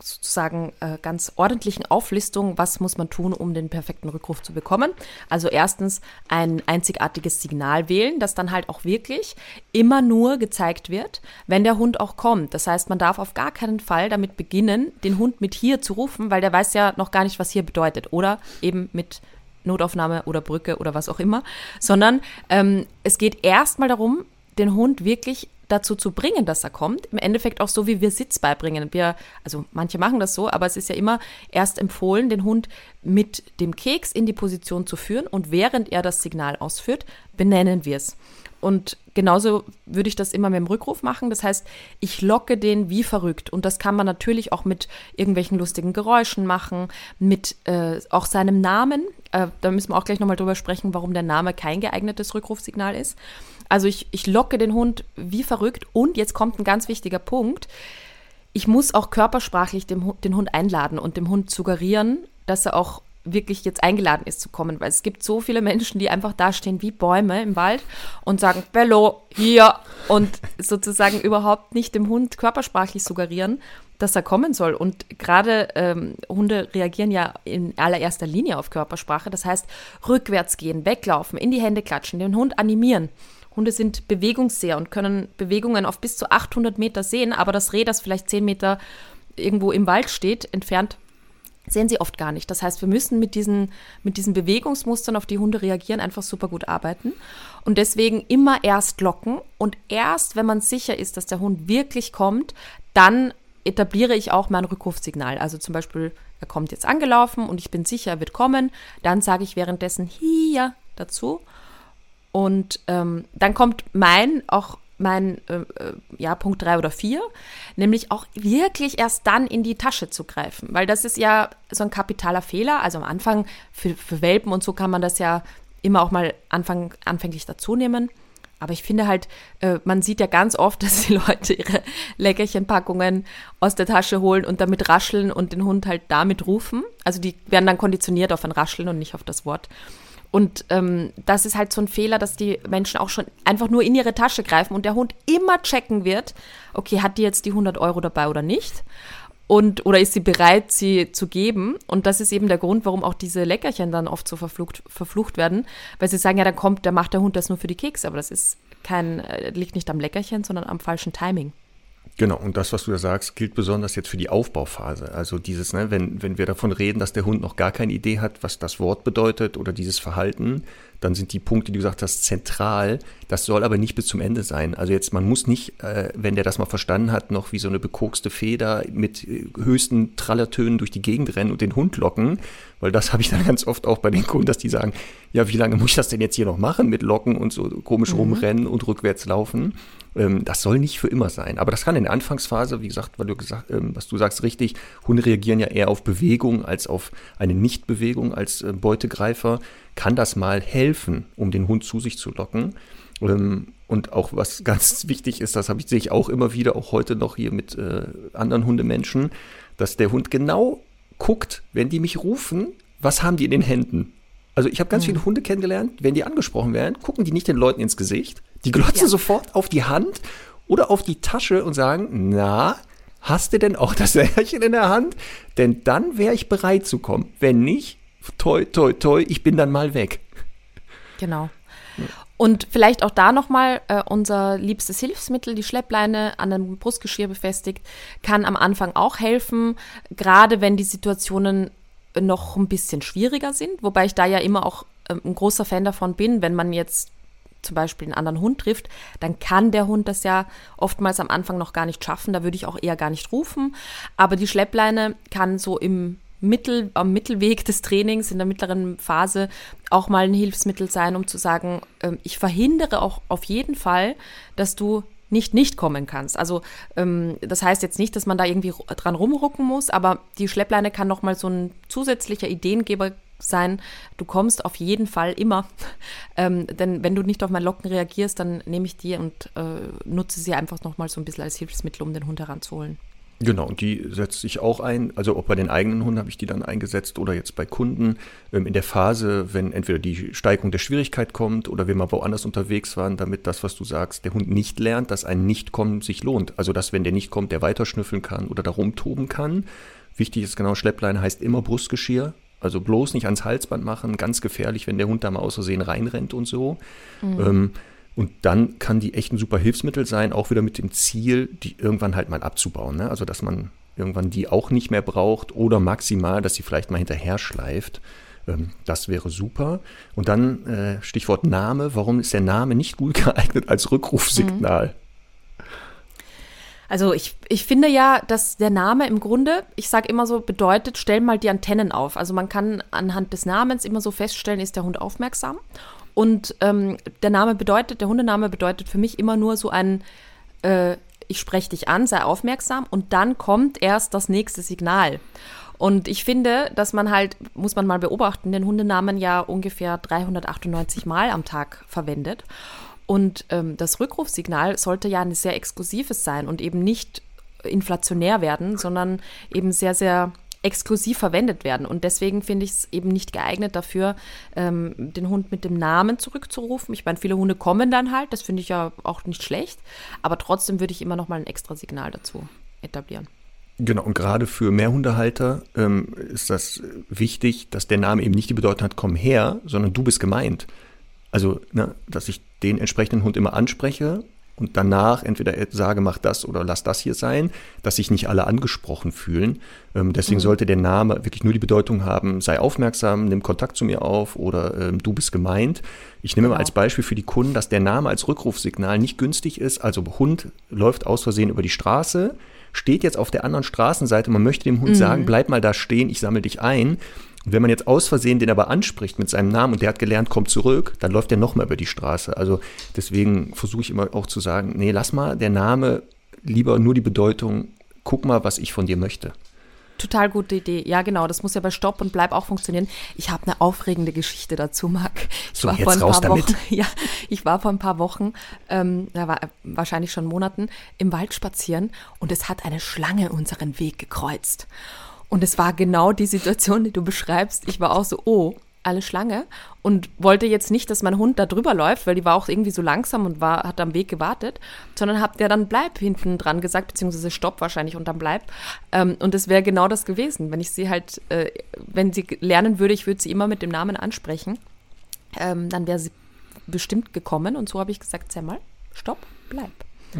sozusagen äh, ganz ordentlichen Auflistung, was muss man tun, um den perfekten Rückruf zu bekommen. Also erstens ein einzigartiges Signal wählen, das dann halt auch wirklich immer nur gezeigt wird, wenn der Hund auch kommt. Das heißt, man darf auf gar keinen Fall damit beginnen, den Hund mit hier zu rufen, weil der weiß ja noch gar nicht, was hier bedeutet. Oder eben mit Notaufnahme oder Brücke oder was auch immer, sondern ähm, es geht erstmal darum, den Hund wirklich dazu zu bringen, dass er kommt. Im Endeffekt auch so, wie wir Sitz beibringen. Wir, also manche machen das so, aber es ist ja immer erst empfohlen, den Hund mit dem Keks in die Position zu führen und während er das Signal ausführt, benennen wir es. Und genauso würde ich das immer mit dem Rückruf machen. Das heißt, ich locke den wie verrückt. Und das kann man natürlich auch mit irgendwelchen lustigen Geräuschen machen, mit äh, auch seinem Namen. Äh, da müssen wir auch gleich nochmal drüber sprechen, warum der Name kein geeignetes Rückrufsignal ist. Also ich, ich locke den Hund wie verrückt und jetzt kommt ein ganz wichtiger Punkt. Ich muss auch körpersprachlich dem, den Hund einladen und dem Hund suggerieren, dass er auch wirklich jetzt eingeladen ist zu kommen, weil es gibt so viele Menschen, die einfach dastehen wie Bäume im Wald und sagen, Bello, hier und sozusagen überhaupt nicht dem Hund körpersprachlich suggerieren, dass er kommen soll. Und gerade ähm, Hunde reagieren ja in allererster Linie auf Körpersprache. Das heißt, rückwärts gehen, weglaufen, in die Hände klatschen, den Hund animieren. Hunde sind bewegungsseher und können Bewegungen auf bis zu 800 Meter sehen, aber das Reh, das vielleicht 10 Meter irgendwo im Wald steht, entfernt, sehen sie oft gar nicht. Das heißt, wir müssen mit diesen, mit diesen Bewegungsmustern, auf die Hunde reagieren, einfach super gut arbeiten. Und deswegen immer erst locken und erst, wenn man sicher ist, dass der Hund wirklich kommt, dann etabliere ich auch mein Rückrufsignal. Also zum Beispiel, er kommt jetzt angelaufen und ich bin sicher, er wird kommen. Dann sage ich währenddessen hier dazu und ähm, dann kommt mein, auch mein, äh, äh ja, Punkt drei oder vier, nämlich auch wirklich erst dann in die Tasche zu greifen, weil das ist ja so ein kapitaler Fehler. Also am Anfang für, für Welpen und so kann man das ja immer auch mal anfang, anfänglich dazu nehmen. Aber ich finde halt, äh, man sieht ja ganz oft, dass die Leute ihre Leckerchenpackungen aus der Tasche holen und damit rascheln und den Hund halt damit rufen. Also die werden dann konditioniert auf ein Rascheln und nicht auf das Wort. Und ähm, das ist halt so ein Fehler, dass die Menschen auch schon einfach nur in ihre Tasche greifen und der Hund immer checken wird, okay, hat die jetzt die 100 Euro dabei oder nicht? Und, oder ist sie bereit, sie zu geben? Und das ist eben der Grund, warum auch diese Leckerchen dann oft so verflucht, verflucht werden, weil sie sagen, ja, dann kommt, da macht der Hund das nur für die Kekse, aber das ist kein, äh, liegt nicht am Leckerchen, sondern am falschen Timing. Genau, und das, was du da sagst, gilt besonders jetzt für die Aufbauphase. Also dieses, ne, wenn, wenn wir davon reden, dass der Hund noch gar keine Idee hat, was das Wort bedeutet oder dieses Verhalten, dann sind die Punkte, die du gesagt hast, zentral. Das soll aber nicht bis zum Ende sein. Also jetzt, man muss nicht, äh, wenn der das mal verstanden hat, noch wie so eine bekokste Feder mit äh, höchsten Trallertönen durch die Gegend rennen und den Hund locken, weil das habe ich dann ganz oft auch bei den Kunden, dass die sagen, ja, wie lange muss ich das denn jetzt hier noch machen mit Locken und so komisch mhm. rumrennen und rückwärts laufen? Ähm, das soll nicht für immer sein. Aber das kann in der Anfangsphase, wie gesagt, weil du gesagt, ähm, was du sagst, richtig, Hunde reagieren ja eher auf Bewegung als auf eine Nichtbewegung als äh, Beutegreifer, kann das mal helfen, um den Hund zu sich zu locken. Ähm, und auch was ganz wichtig ist, das habe ich, sehe ich auch immer wieder, auch heute noch hier mit äh, anderen Hundemenschen, dass der Hund genau guckt, wenn die mich rufen, was haben die in den Händen? Also ich habe ganz mhm. viele Hunde kennengelernt, wenn die angesprochen werden, gucken die nicht den Leuten ins Gesicht, die glotzen ja. sofort auf die Hand oder auf die Tasche und sagen, na, hast du denn auch das Härchen in der Hand? Denn dann wäre ich bereit zu kommen. Wenn nicht, toi, toi, toi, ich bin dann mal weg. Genau. Und vielleicht auch da nochmal äh, unser liebstes Hilfsmittel, die Schleppleine an einem Brustgeschirr befestigt, kann am Anfang auch helfen, gerade wenn die Situationen noch ein bisschen schwieriger sind, wobei ich da ja immer auch äh, ein großer Fan davon bin, wenn man jetzt zum Beispiel einen anderen Hund trifft, dann kann der Hund das ja oftmals am Anfang noch gar nicht schaffen. Da würde ich auch eher gar nicht rufen. Aber die Schleppleine kann so im Mittel, am Mittelweg des Trainings, in der mittleren Phase auch mal ein Hilfsmittel sein, um zu sagen, ähm, ich verhindere auch auf jeden Fall, dass du nicht nicht kommen kannst. Also ähm, das heißt jetzt nicht, dass man da irgendwie dran rumrucken muss, aber die Schleppleine kann nochmal so ein zusätzlicher Ideengeber sein. Du kommst auf jeden Fall immer. Ähm, denn wenn du nicht auf mein Locken reagierst, dann nehme ich die und äh, nutze sie einfach nochmal so ein bisschen als Hilfsmittel, um den Hund heranzuholen. Genau, und die setzt sich auch ein. Also auch bei den eigenen Hunden habe ich die dann eingesetzt oder jetzt bei Kunden ähm, in der Phase, wenn entweder die Steigerung der Schwierigkeit kommt oder wir mal woanders unterwegs waren, damit das, was du sagst, der Hund nicht lernt, dass ein Nicht-Kommen sich lohnt. Also dass, wenn der nicht kommt, der weiter schnüffeln kann oder da rumtoben kann. Wichtig ist genau, Schleppleine heißt immer Brustgeschirr. Also bloß nicht ans Halsband machen, ganz gefährlich, wenn der Hund da mal aus Versehen reinrennt und so. Mhm. Ähm, und dann kann die echt ein super Hilfsmittel sein, auch wieder mit dem Ziel, die irgendwann halt mal abzubauen. Ne? Also, dass man irgendwann die auch nicht mehr braucht oder maximal, dass sie vielleicht mal hinterher schleift. Ähm, das wäre super. Und dann äh, Stichwort Name. Warum ist der Name nicht gut geeignet als Rückrufsignal? Mhm. Also ich, ich finde ja, dass der Name im Grunde, ich sage immer so, bedeutet, stell mal die Antennen auf. Also man kann anhand des Namens immer so feststellen, ist der Hund aufmerksam. Und ähm, der Name bedeutet, der Hundename bedeutet für mich immer nur so ein, äh, ich spreche dich an, sei aufmerksam und dann kommt erst das nächste Signal. Und ich finde, dass man halt, muss man mal beobachten, den Hundenamen ja ungefähr 398 Mal am Tag verwendet. Und ähm, das Rückrufsignal sollte ja ein sehr exklusives sein und eben nicht inflationär werden, sondern eben sehr, sehr exklusiv verwendet werden. Und deswegen finde ich es eben nicht geeignet dafür, ähm, den Hund mit dem Namen zurückzurufen. Ich meine, viele Hunde kommen dann halt, das finde ich ja auch nicht schlecht, aber trotzdem würde ich immer noch mal ein extra Signal dazu etablieren. Genau, und gerade für Mehrhundehalter ähm, ist das wichtig, dass der Name eben nicht die Bedeutung hat, komm her, sondern du bist gemeint. Also, ne, dass ich den entsprechenden Hund immer anspreche und danach entweder sage, mach das oder lass das hier sein, dass sich nicht alle angesprochen fühlen. Ähm, deswegen mhm. sollte der Name wirklich nur die Bedeutung haben, sei aufmerksam, nimm Kontakt zu mir auf oder ähm, du bist gemeint. Ich nehme genau. mal als Beispiel für die Kunden, dass der Name als Rückrufsignal nicht günstig ist. Also Hund läuft aus Versehen über die Straße, steht jetzt auf der anderen Straßenseite, man möchte dem Hund mhm. sagen, bleib mal da stehen, ich sammle dich ein. Und wenn man jetzt aus Versehen den aber anspricht mit seinem Namen und der hat gelernt, kommt zurück, dann läuft der nochmal über die Straße. Also deswegen versuche ich immer auch zu sagen, nee, lass mal der Name lieber nur die Bedeutung, guck mal, was ich von dir möchte. Total gute Idee. Ja, genau. Das muss ja bei Stopp und Bleib auch funktionieren. Ich habe eine aufregende Geschichte dazu, Marc. Ich so, war jetzt vor ein raus paar damit. Wochen, ja, ich war vor ein paar Wochen, ähm, da war wahrscheinlich schon Monaten, im Wald spazieren und es hat eine Schlange unseren Weg gekreuzt. Und es war genau die Situation, die du beschreibst. Ich war auch so, oh, alle Schlange und wollte jetzt nicht, dass mein Hund da drüber läuft, weil die war auch irgendwie so langsam und war, hat am Weg gewartet, sondern habt der dann bleib hinten dran gesagt, beziehungsweise stopp wahrscheinlich und dann bleib. Ähm, und es wäre genau das gewesen, wenn ich sie halt, äh, wenn sie lernen würde, ich würde sie immer mit dem Namen ansprechen, ähm, dann wäre sie bestimmt gekommen und so habe ich gesagt, sag mal, stopp, bleib.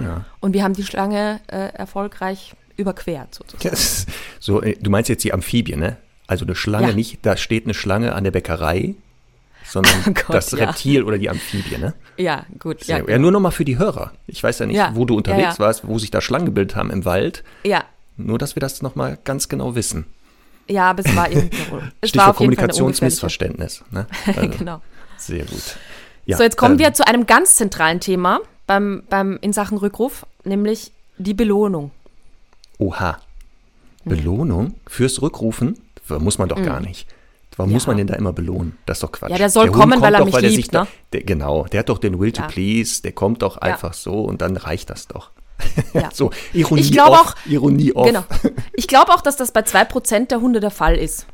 Ja. Und wir haben die Schlange äh, erfolgreich überquert sozusagen. Yes. So, äh, du meinst jetzt die Amphibien, ne? Also eine Schlange ja. nicht, da steht eine Schlange an der Bäckerei, sondern oh Gott, das Reptil ja. oder die Amphibie, ne? Ja, gut. Ja, ja nur nochmal für die Hörer. Ich weiß ja nicht, wo du unterwegs warst, wo sich da Schlangen gebildet haben im Wald. Ja. Nur, dass wir das nochmal ganz genau wissen. Ja, aber es war irgendwie es Stichwort Kommunikationsmissverständnis. Ne? Also, genau. Sehr gut. Ja, so, jetzt kommen ähm, wir zu einem ganz zentralen Thema beim, beim, in Sachen Rückruf, nämlich die Belohnung. Oha. Belohnung fürs Rückrufen? Muss man doch mhm. gar nicht. Warum ja. muss man den da immer belohnen? Das ist doch Quatsch. Ja, der soll der kommen, weil er doch, mich weil liebt, ne? der, genau, der hat doch den Will ja. to please, der kommt doch einfach so und dann reicht das doch. Ja. so, Ironie ich off, auch, Ironie off. Genau. Ich glaube auch, dass das bei 2% der Hunde der Fall ist.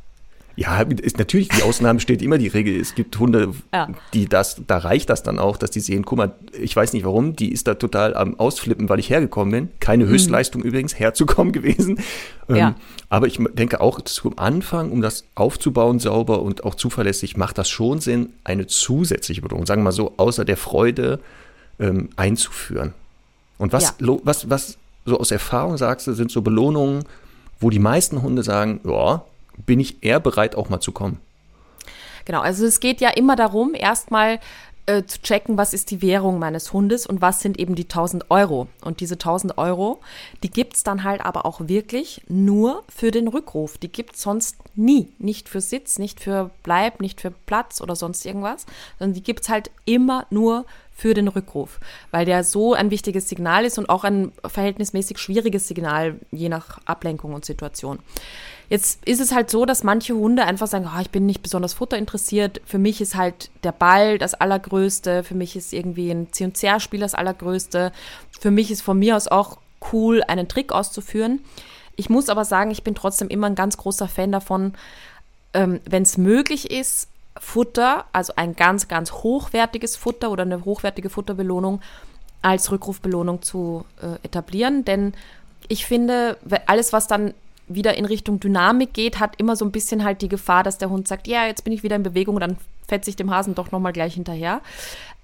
Ja, ist natürlich, die Ausnahme steht immer die Regel. Es gibt Hunde, ja. die das, da reicht das dann auch, dass die sehen, guck mal, ich weiß nicht warum, die ist da total am Ausflippen, weil ich hergekommen bin. Keine mhm. Höchstleistung übrigens, herzukommen gewesen. Ja. Ähm, aber ich denke auch zum Anfang, um das aufzubauen, sauber und auch zuverlässig, macht das schon Sinn, eine zusätzliche Belohnung, sagen wir mal so, außer der Freude ähm, einzuführen. Und was, ja. was, was so aus Erfahrung sagst du, sind so Belohnungen, wo die meisten Hunde sagen, ja, bin ich eher bereit, auch mal zu kommen. Genau, also es geht ja immer darum, erstmal äh, zu checken, was ist die Währung meines Hundes und was sind eben die 1000 Euro. Und diese 1000 Euro, die gibt es dann halt aber auch wirklich nur für den Rückruf. Die gibt es sonst nie. Nicht für Sitz, nicht für Bleib, nicht für Platz oder sonst irgendwas, sondern die gibt es halt immer nur für den Rückruf, weil der so ein wichtiges Signal ist und auch ein verhältnismäßig schwieriges Signal, je nach Ablenkung und Situation. Jetzt ist es halt so, dass manche Hunde einfach sagen, oh, ich bin nicht besonders Futter interessiert. Für mich ist halt der Ball das Allergrößte. Für mich ist irgendwie ein C&C-Spiel das Allergrößte. Für mich ist von mir aus auch cool, einen Trick auszuführen. Ich muss aber sagen, ich bin trotzdem immer ein ganz großer Fan davon, ähm, wenn es möglich ist, Futter, also ein ganz, ganz hochwertiges Futter oder eine hochwertige Futterbelohnung als Rückrufbelohnung zu äh, etablieren. Denn ich finde, alles, was dann wieder in Richtung Dynamik geht, hat immer so ein bisschen halt die Gefahr, dass der Hund sagt, ja, jetzt bin ich wieder in Bewegung und dann fetze ich dem Hasen doch nochmal gleich hinterher.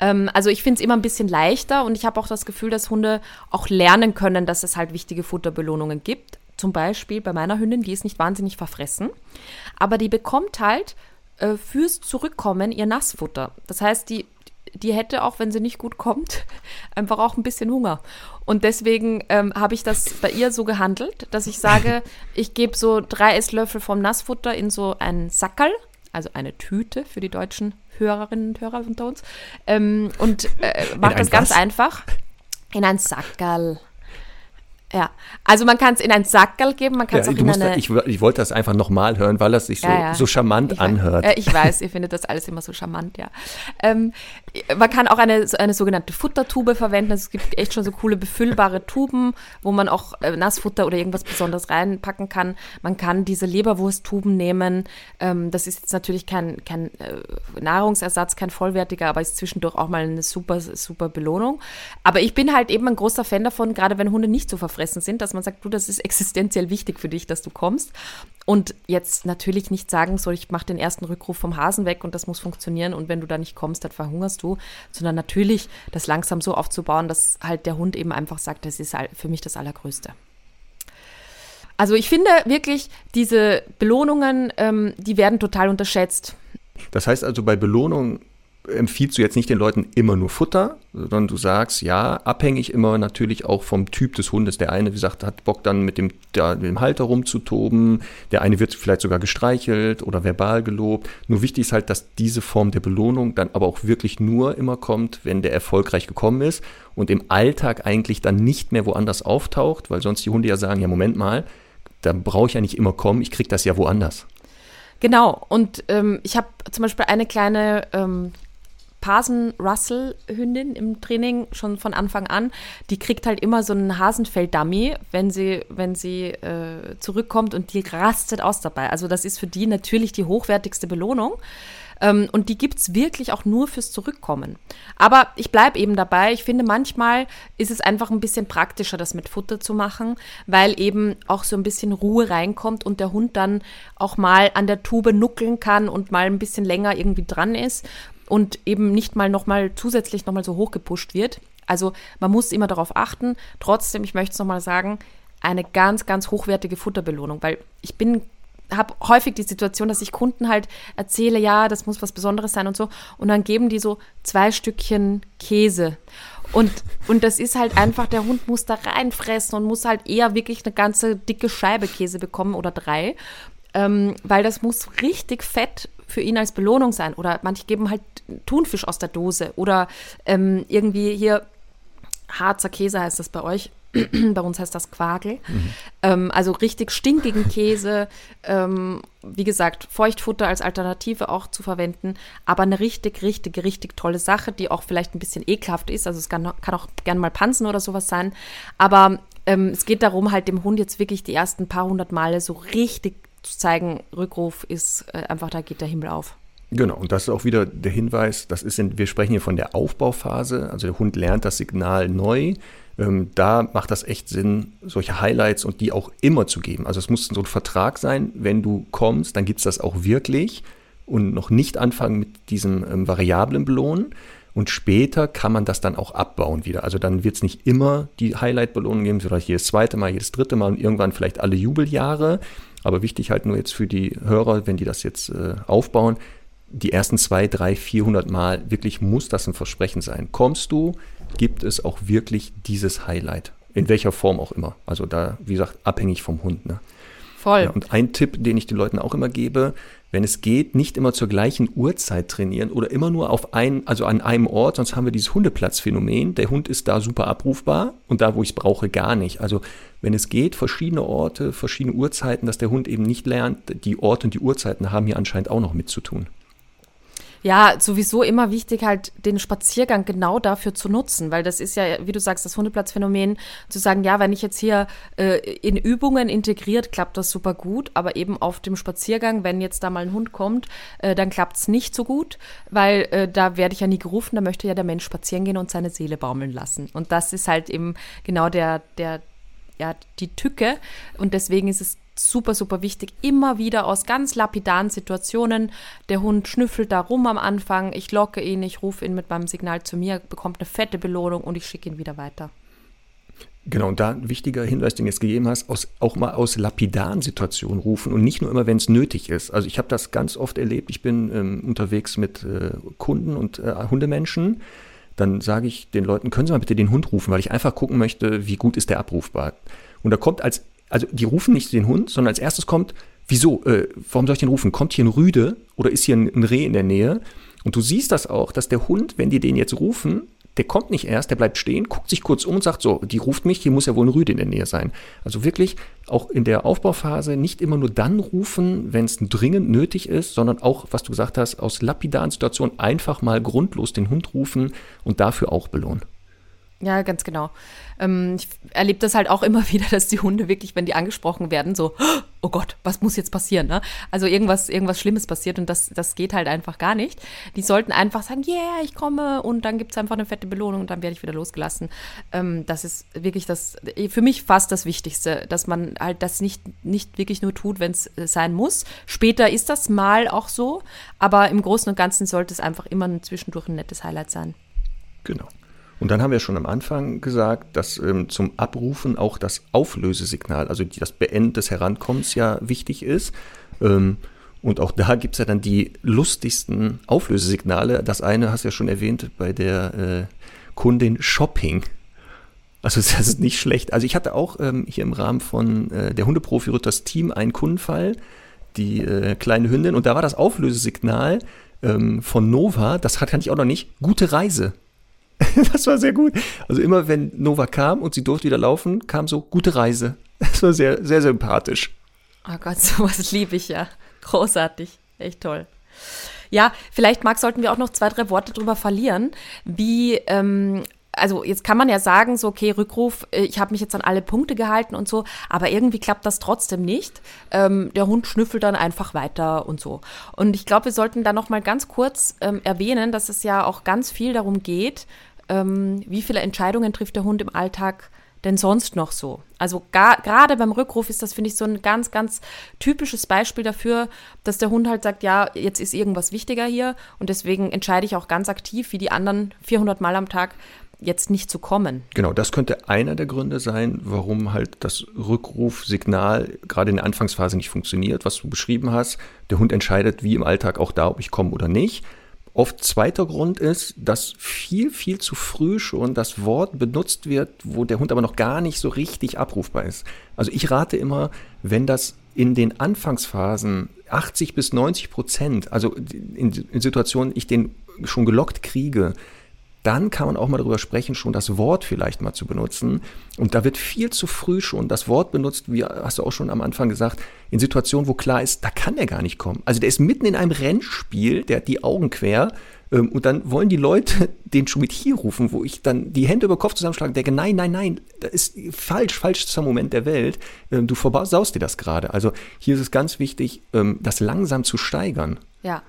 Ähm, also ich finde es immer ein bisschen leichter und ich habe auch das Gefühl, dass Hunde auch lernen können, dass es halt wichtige Futterbelohnungen gibt. Zum Beispiel bei meiner Hündin, die ist nicht wahnsinnig verfressen, aber die bekommt halt äh, fürs Zurückkommen ihr Nassfutter. Das heißt, die die hätte auch, wenn sie nicht gut kommt, einfach auch ein bisschen Hunger. Und deswegen ähm, habe ich das bei ihr so gehandelt, dass ich sage, ich gebe so drei Esslöffel vom Nassfutter in so einen Sackerl, also eine Tüte für die deutschen Hörerinnen und Hörer unter uns, ähm, und äh, mache das ganz einfach in ein Sackerl. Ja, also man kann es in ein Sackerl geben, man kann es ja, auch in eine... Da, ich, ich, wollte das einfach nochmal hören, weil das sich so, ja, ja. so charmant ich anhört. Weiß, äh, ich weiß, ihr findet das alles immer so charmant, ja. Ähm, man kann auch eine, eine sogenannte Futtertube verwenden. Also es gibt echt schon so coole befüllbare Tuben, wo man auch äh, Nassfutter oder irgendwas Besonderes reinpacken kann. Man kann diese Leberwursttuben nehmen. Ähm, das ist jetzt natürlich kein, kein äh, Nahrungsersatz, kein vollwertiger, aber ist zwischendurch auch mal eine super, super Belohnung. Aber ich bin halt eben ein großer Fan davon, gerade wenn Hunde nicht so verfressen sind, dass man sagt, du, das ist existenziell wichtig für dich, dass du kommst. Und jetzt natürlich nicht sagen, so ich mache den ersten Rückruf vom Hasen weg und das muss funktionieren und wenn du da nicht kommst, dann verhungerst du, sondern natürlich das langsam so aufzubauen, dass halt der Hund eben einfach sagt, das ist für mich das Allergrößte. Also ich finde wirklich, diese Belohnungen, ähm, die werden total unterschätzt. Das heißt also, bei Belohnungen empfiehlst du jetzt nicht den Leuten immer nur Futter, sondern du sagst, ja, abhängig immer natürlich auch vom Typ des Hundes. Der eine, wie gesagt, hat Bock dann mit dem, der, dem Halter rumzutoben, der eine wird vielleicht sogar gestreichelt oder verbal gelobt. Nur wichtig ist halt, dass diese Form der Belohnung dann aber auch wirklich nur immer kommt, wenn der erfolgreich gekommen ist und im Alltag eigentlich dann nicht mehr woanders auftaucht, weil sonst die Hunde ja sagen, ja, Moment mal, da brauche ich ja nicht immer kommen, ich kriege das ja woanders. Genau, und ähm, ich habe zum Beispiel eine kleine ähm, Parson-Russell-Hündin im Training schon von Anfang an. Die kriegt halt immer so einen Hasenfell-Dummy, wenn sie, wenn sie äh, zurückkommt und die rastet aus dabei. Also das ist für die natürlich die hochwertigste Belohnung. Ähm, und die gibt es wirklich auch nur fürs Zurückkommen. Aber ich bleibe eben dabei. Ich finde, manchmal ist es einfach ein bisschen praktischer, das mit Futter zu machen, weil eben auch so ein bisschen Ruhe reinkommt und der Hund dann auch mal an der Tube nuckeln kann und mal ein bisschen länger irgendwie dran ist und eben nicht mal nochmal zusätzlich nochmal so hoch gepusht wird. Also man muss immer darauf achten. Trotzdem, ich möchte es nochmal sagen, eine ganz, ganz hochwertige Futterbelohnung, weil ich bin habe häufig die Situation, dass ich Kunden halt erzähle, ja, das muss was Besonderes sein und so. Und dann geben die so zwei Stückchen Käse. Und, und das ist halt einfach, der Hund muss da reinfressen und muss halt eher wirklich eine ganze dicke Scheibe Käse bekommen oder drei. Ähm, weil das muss richtig fett für ihn als Belohnung sein. Oder manche geben halt Thunfisch aus der Dose oder ähm, irgendwie hier Harzer Käse heißt das bei euch. bei uns heißt das Quagel. Mhm. Ähm, also richtig stinkigen Käse. Ähm, wie gesagt, Feuchtfutter als Alternative auch zu verwenden. Aber eine richtig, richtig, richtig tolle Sache, die auch vielleicht ein bisschen ekelhaft ist. Also es kann, kann auch gern mal Pansen oder sowas sein. Aber ähm, es geht darum, halt dem Hund jetzt wirklich die ersten paar hundert Male so richtig zu zeigen, Rückruf ist äh, einfach, da geht der Himmel auf. Genau, und das ist auch wieder der Hinweis, das ist in, wir sprechen hier von der Aufbauphase, also der Hund lernt das Signal neu. Ähm, da macht das echt Sinn, solche Highlights und die auch immer zu geben. Also es muss so ein Vertrag sein, wenn du kommst, dann gibt es das auch wirklich und noch nicht anfangen mit diesem ähm, variablen Belohnen. Und später kann man das dann auch abbauen wieder. Also dann wird es nicht immer die Highlight-Belohnung geben, vielleicht jedes zweite Mal, jedes dritte Mal und irgendwann vielleicht alle Jubeljahre. Aber wichtig halt nur jetzt für die Hörer, wenn die das jetzt äh, aufbauen, die ersten zwei, drei, vierhundert Mal wirklich muss das ein Versprechen sein. Kommst du, gibt es auch wirklich dieses Highlight. In welcher Form auch immer. Also da, wie gesagt, abhängig vom Hund. Ne? Voll. Ja, und ein Tipp, den ich den Leuten auch immer gebe, wenn es geht, nicht immer zur gleichen Uhrzeit trainieren oder immer nur auf ein, also an einem Ort, sonst haben wir dieses Hundeplatzphänomen. Der Hund ist da super abrufbar und da, wo ich es brauche, gar nicht. Also wenn es geht, verschiedene Orte, verschiedene Uhrzeiten, dass der Hund eben nicht lernt, die Orte und die Uhrzeiten haben hier anscheinend auch noch mitzutun. Ja, sowieso immer wichtig, halt den Spaziergang genau dafür zu nutzen, weil das ist ja, wie du sagst, das Hundeplatzphänomen, zu sagen, ja, wenn ich jetzt hier äh, in Übungen integriert, klappt das super gut, aber eben auf dem Spaziergang, wenn jetzt da mal ein Hund kommt, äh, dann klappt es nicht so gut, weil äh, da werde ich ja nie gerufen, da möchte ja der Mensch spazieren gehen und seine Seele baumeln lassen. Und das ist halt eben genau der, der, ja, die Tücke. Und deswegen ist es super, super wichtig. Immer wieder aus ganz lapidaren Situationen. Der Hund schnüffelt da rum am Anfang. Ich locke ihn, ich rufe ihn mit meinem Signal zu mir, bekommt eine fette Belohnung und ich schicke ihn wieder weiter. Genau, und da ein wichtiger Hinweis, den du jetzt gegeben hast, aus, auch mal aus lapidaren Situationen rufen und nicht nur immer, wenn es nötig ist. Also ich habe das ganz oft erlebt. Ich bin ähm, unterwegs mit äh, Kunden und äh, Hundemenschen. Dann sage ich den Leuten, können Sie mal bitte den Hund rufen, weil ich einfach gucken möchte, wie gut ist der abrufbar. Und da kommt als also die rufen nicht den Hund, sondern als erstes kommt, wieso, äh, warum soll ich den rufen? Kommt hier ein Rüde oder ist hier ein, ein Reh in der Nähe? Und du siehst das auch, dass der Hund, wenn die den jetzt rufen, der kommt nicht erst, der bleibt stehen, guckt sich kurz um und sagt so, die ruft mich, hier muss ja wohl ein Rüde in der Nähe sein. Also wirklich auch in der Aufbauphase nicht immer nur dann rufen, wenn es dringend nötig ist, sondern auch, was du gesagt hast, aus lapidaren Situationen einfach mal grundlos den Hund rufen und dafür auch belohnen. Ja, ganz genau. Ähm, ich erlebe das halt auch immer wieder, dass die Hunde wirklich, wenn die angesprochen werden, so, oh Gott, was muss jetzt passieren? Ne? Also irgendwas, irgendwas Schlimmes passiert und das, das geht halt einfach gar nicht. Die sollten einfach sagen, yeah, ich komme und dann gibt es einfach eine fette Belohnung und dann werde ich wieder losgelassen. Ähm, das ist wirklich das, für mich fast das Wichtigste, dass man halt das nicht, nicht wirklich nur tut, wenn es äh, sein muss. Später ist das mal auch so, aber im Großen und Ganzen sollte es einfach immer zwischendurch ein nettes Highlight sein. Genau. Und dann haben wir schon am Anfang gesagt, dass ähm, zum Abrufen auch das Auflösesignal, also die, das Beenden des Herankommens ja wichtig ist. Ähm, und auch da gibt es ja dann die lustigsten Auflösesignale. Das eine hast du ja schon erwähnt bei der äh, Kundin Shopping. Also das ist nicht schlecht. Also ich hatte auch ähm, hier im Rahmen von äh, der Hundeprofi-Ritters Team einen Kundenfall, die äh, kleine Hündin, und da war das Auflösesignal ähm, von Nova, das kann ich auch noch nicht, gute Reise. das war sehr gut. Also immer wenn Nova kam und sie durfte wieder laufen, kam so gute Reise. Das war sehr, sehr sympathisch. Oh Gott, sowas liebe ich ja. Großartig. Echt toll. Ja, vielleicht, Marc, sollten wir auch noch zwei, drei Worte drüber verlieren, wie ähm, also jetzt kann man ja sagen, so, okay, Rückruf, äh, ich habe mich jetzt an alle Punkte gehalten und so, aber irgendwie klappt das trotzdem nicht. Ähm, der Hund schnüffelt dann einfach weiter und so. Und ich glaube, wir sollten da noch mal ganz kurz ähm, erwähnen, dass es ja auch ganz viel darum geht, ähm, wie viele Entscheidungen trifft der Hund im Alltag denn sonst noch so? Also gerade beim Rückruf ist das, finde ich, so ein ganz, ganz typisches Beispiel dafür, dass der Hund halt sagt, ja, jetzt ist irgendwas wichtiger hier und deswegen entscheide ich auch ganz aktiv, wie die anderen 400 Mal am Tag, jetzt nicht zu kommen. Genau, das könnte einer der Gründe sein, warum halt das Rückrufsignal gerade in der Anfangsphase nicht funktioniert, was du beschrieben hast. Der Hund entscheidet wie im Alltag auch da, ob ich komme oder nicht. Oft zweiter Grund ist, dass viel, viel zu früh schon das Wort benutzt wird, wo der Hund aber noch gar nicht so richtig abrufbar ist. Also ich rate immer, wenn das in den Anfangsphasen 80 bis 90 Prozent, also in, Situationen ich den schon gelockt kriege, dann kann man auch mal darüber sprechen, schon das Wort vielleicht mal zu benutzen. Und da wird viel zu früh schon das Wort benutzt, wie hast du auch schon am Anfang gesagt, in Situationen, wo klar ist, da kann er gar nicht kommen. Also der ist mitten in einem Rennspiel, der hat die Augen quer. Ähm, und dann wollen die Leute den schon mit hier rufen, wo ich dann die Hände über Kopf zusammenschlage und denke, nein, nein, nein, das ist falsch, falschster Moment der Welt. Ähm, du versaust dir das gerade. Also hier ist es ganz wichtig, ähm, das langsam zu steigern. Ja.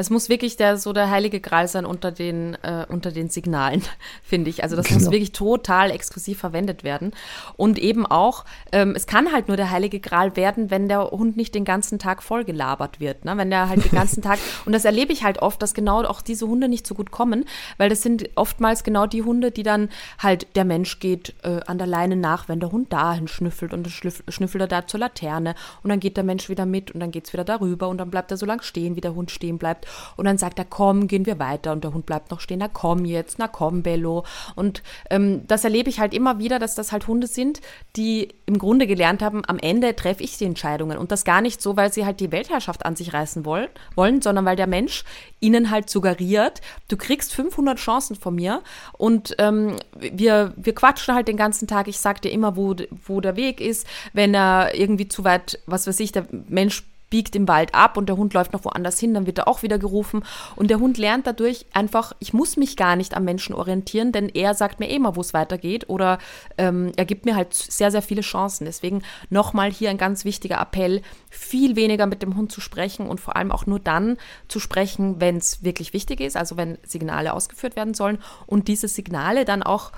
Es muss wirklich der, so der heilige Gral sein unter den, äh, unter den Signalen, finde ich. Also das genau. muss wirklich total exklusiv verwendet werden. Und eben auch, ähm, es kann halt nur der heilige Gral werden, wenn der Hund nicht den ganzen Tag vollgelabert wird. Ne? Wenn der halt den ganzen Tag, und das erlebe ich halt oft, dass genau auch diese Hunde nicht so gut kommen, weil das sind oftmals genau die Hunde, die dann halt, der Mensch geht äh, an der Leine nach, wenn der Hund dahin schnüffelt und dann schnüffelt er da zur Laterne und dann geht der Mensch wieder mit und dann geht es wieder darüber und dann bleibt er so lang stehen, wie der Hund stehen bleibt und dann sagt er, komm, gehen wir weiter und der Hund bleibt noch stehen, na komm jetzt, na komm, Bello. Und ähm, das erlebe ich halt immer wieder, dass das halt Hunde sind, die im Grunde gelernt haben, am Ende treffe ich die Entscheidungen und das gar nicht so, weil sie halt die Weltherrschaft an sich reißen wollen, wollen sondern weil der Mensch ihnen halt suggeriert, du kriegst 500 Chancen von mir und ähm, wir, wir quatschen halt den ganzen Tag. Ich sag dir immer, wo, wo der Weg ist. Wenn er irgendwie zu weit, was weiß ich, der Mensch biegt im Wald ab und der Hund läuft noch woanders hin, dann wird er auch wieder gerufen. Und der Hund lernt dadurch einfach, ich muss mich gar nicht am Menschen orientieren, denn er sagt mir eh immer, wo es weitergeht oder ähm, er gibt mir halt sehr, sehr viele Chancen. Deswegen nochmal hier ein ganz wichtiger Appell, viel weniger mit dem Hund zu sprechen und vor allem auch nur dann zu sprechen, wenn es wirklich wichtig ist, also wenn Signale ausgeführt werden sollen und diese Signale dann auch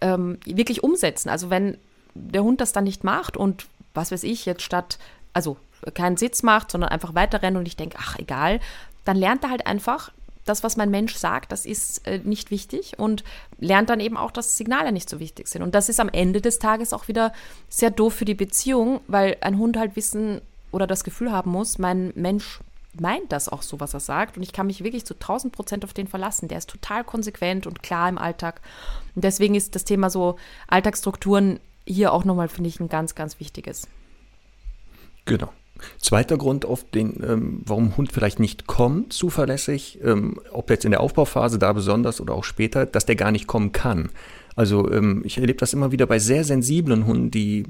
ähm, wirklich umsetzen. Also wenn der Hund das dann nicht macht und was weiß ich, jetzt statt, also keinen Sitz macht, sondern einfach weiterrennt und ich denke, ach egal, dann lernt er halt einfach, das, was mein Mensch sagt, das ist äh, nicht wichtig und lernt dann eben auch, dass Signale nicht so wichtig sind. Und das ist am Ende des Tages auch wieder sehr doof für die Beziehung, weil ein Hund halt wissen oder das Gefühl haben muss, mein Mensch meint das auch so, was er sagt. Und ich kann mich wirklich zu 1000 Prozent auf den verlassen. Der ist total konsequent und klar im Alltag. Und deswegen ist das Thema so Alltagsstrukturen hier auch nochmal, finde ich, ein ganz, ganz wichtiges. Genau. Zweiter Grund, auf den, ähm, warum Hund vielleicht nicht kommt, zuverlässig, ähm, ob jetzt in der Aufbauphase da besonders oder auch später, dass der gar nicht kommen kann. Also ähm, ich erlebe das immer wieder bei sehr sensiblen Hunden, die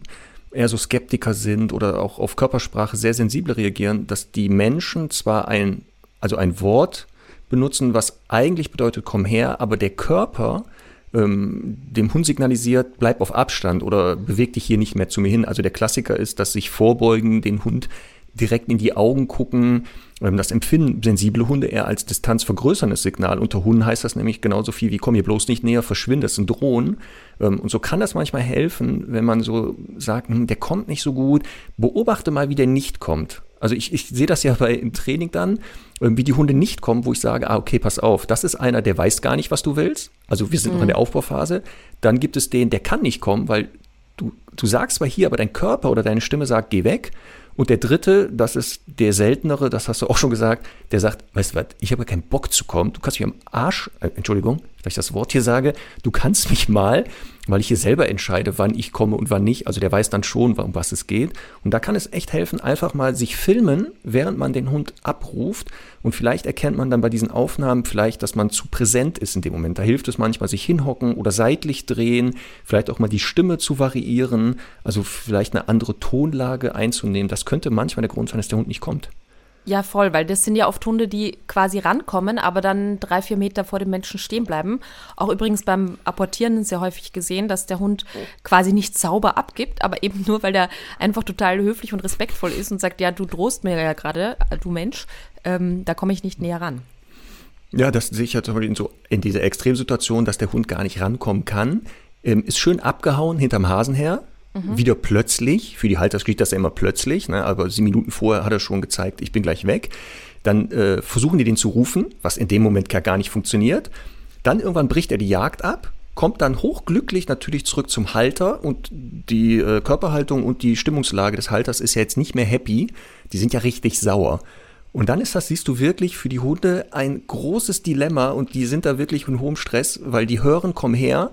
eher so Skeptiker sind oder auch auf Körpersprache sehr sensibel reagieren, dass die Menschen zwar ein, also ein Wort benutzen, was eigentlich bedeutet, komm her, aber der Körper ähm, dem Hund signalisiert, bleib auf Abstand oder beweg dich hier nicht mehr zu mir hin. Also der Klassiker ist, dass sich vorbeugen, den Hund direkt in die Augen gucken. Ähm, das empfinden sensible Hunde eher als distanzvergrößerndes Signal. Unter Hunden heißt das nämlich genauso viel wie komm hier bloß nicht näher, verschwinde, das ist ein Drohen. Ähm, und so kann das manchmal helfen, wenn man so sagt, hm, der kommt nicht so gut, beobachte mal, wie der nicht kommt. Also ich, ich sehe das ja bei im Training dann, ähm, wie die Hunde nicht kommen, wo ich sage, ah, okay, pass auf, das ist einer, der weiß gar nicht, was du willst. Also wir sind mhm. noch in der Aufbauphase. Dann gibt es den, der kann nicht kommen, weil du, du sagst zwar hier, aber dein Körper oder deine Stimme sagt, geh weg. Und der dritte, das ist der seltenere, das hast du auch schon gesagt, der sagt, weißt du was, ich habe keinen Bock zu kommen, du kannst mich am Arsch, äh, Entschuldigung, dass ich das Wort hier sage, du kannst mich mal, weil ich hier selber entscheide, wann ich komme und wann nicht. Also der weiß dann schon, um was es geht. Und da kann es echt helfen, einfach mal sich filmen, während man den Hund abruft. Und vielleicht erkennt man dann bei diesen Aufnahmen vielleicht, dass man zu präsent ist in dem Moment. Da hilft es manchmal, sich hinhocken oder seitlich drehen, vielleicht auch mal die Stimme zu variieren, also vielleicht eine andere Tonlage einzunehmen. Das könnte manchmal der Grund sein, dass der Hund nicht kommt. Ja, voll, weil das sind ja oft Hunde, die quasi rankommen, aber dann drei, vier Meter vor dem Menschen stehen bleiben. Auch übrigens beim Apportieren sehr häufig gesehen, dass der Hund quasi nicht sauber abgibt, aber eben nur, weil der einfach total höflich und respektvoll ist und sagt, ja, du drohst mir ja gerade, du Mensch, ähm, da komme ich nicht näher ran. Ja, das sehe ich ja zum Beispiel in, so, in dieser Extremsituation, dass der Hund gar nicht rankommen kann. Ähm, ist schön abgehauen hinterm Hasen her, Mhm. Wieder plötzlich, für die Halter steht das ja immer plötzlich, ne, aber sieben Minuten vorher hat er schon gezeigt, ich bin gleich weg. Dann äh, versuchen die den zu rufen, was in dem Moment gar nicht funktioniert. Dann irgendwann bricht er die Jagd ab, kommt dann hochglücklich natürlich zurück zum Halter und die äh, Körperhaltung und die Stimmungslage des Halters ist ja jetzt nicht mehr happy. Die sind ja richtig sauer. Und dann ist das, siehst du wirklich, für die Hunde ein großes Dilemma und die sind da wirklich in hohem Stress, weil die hören, komm her,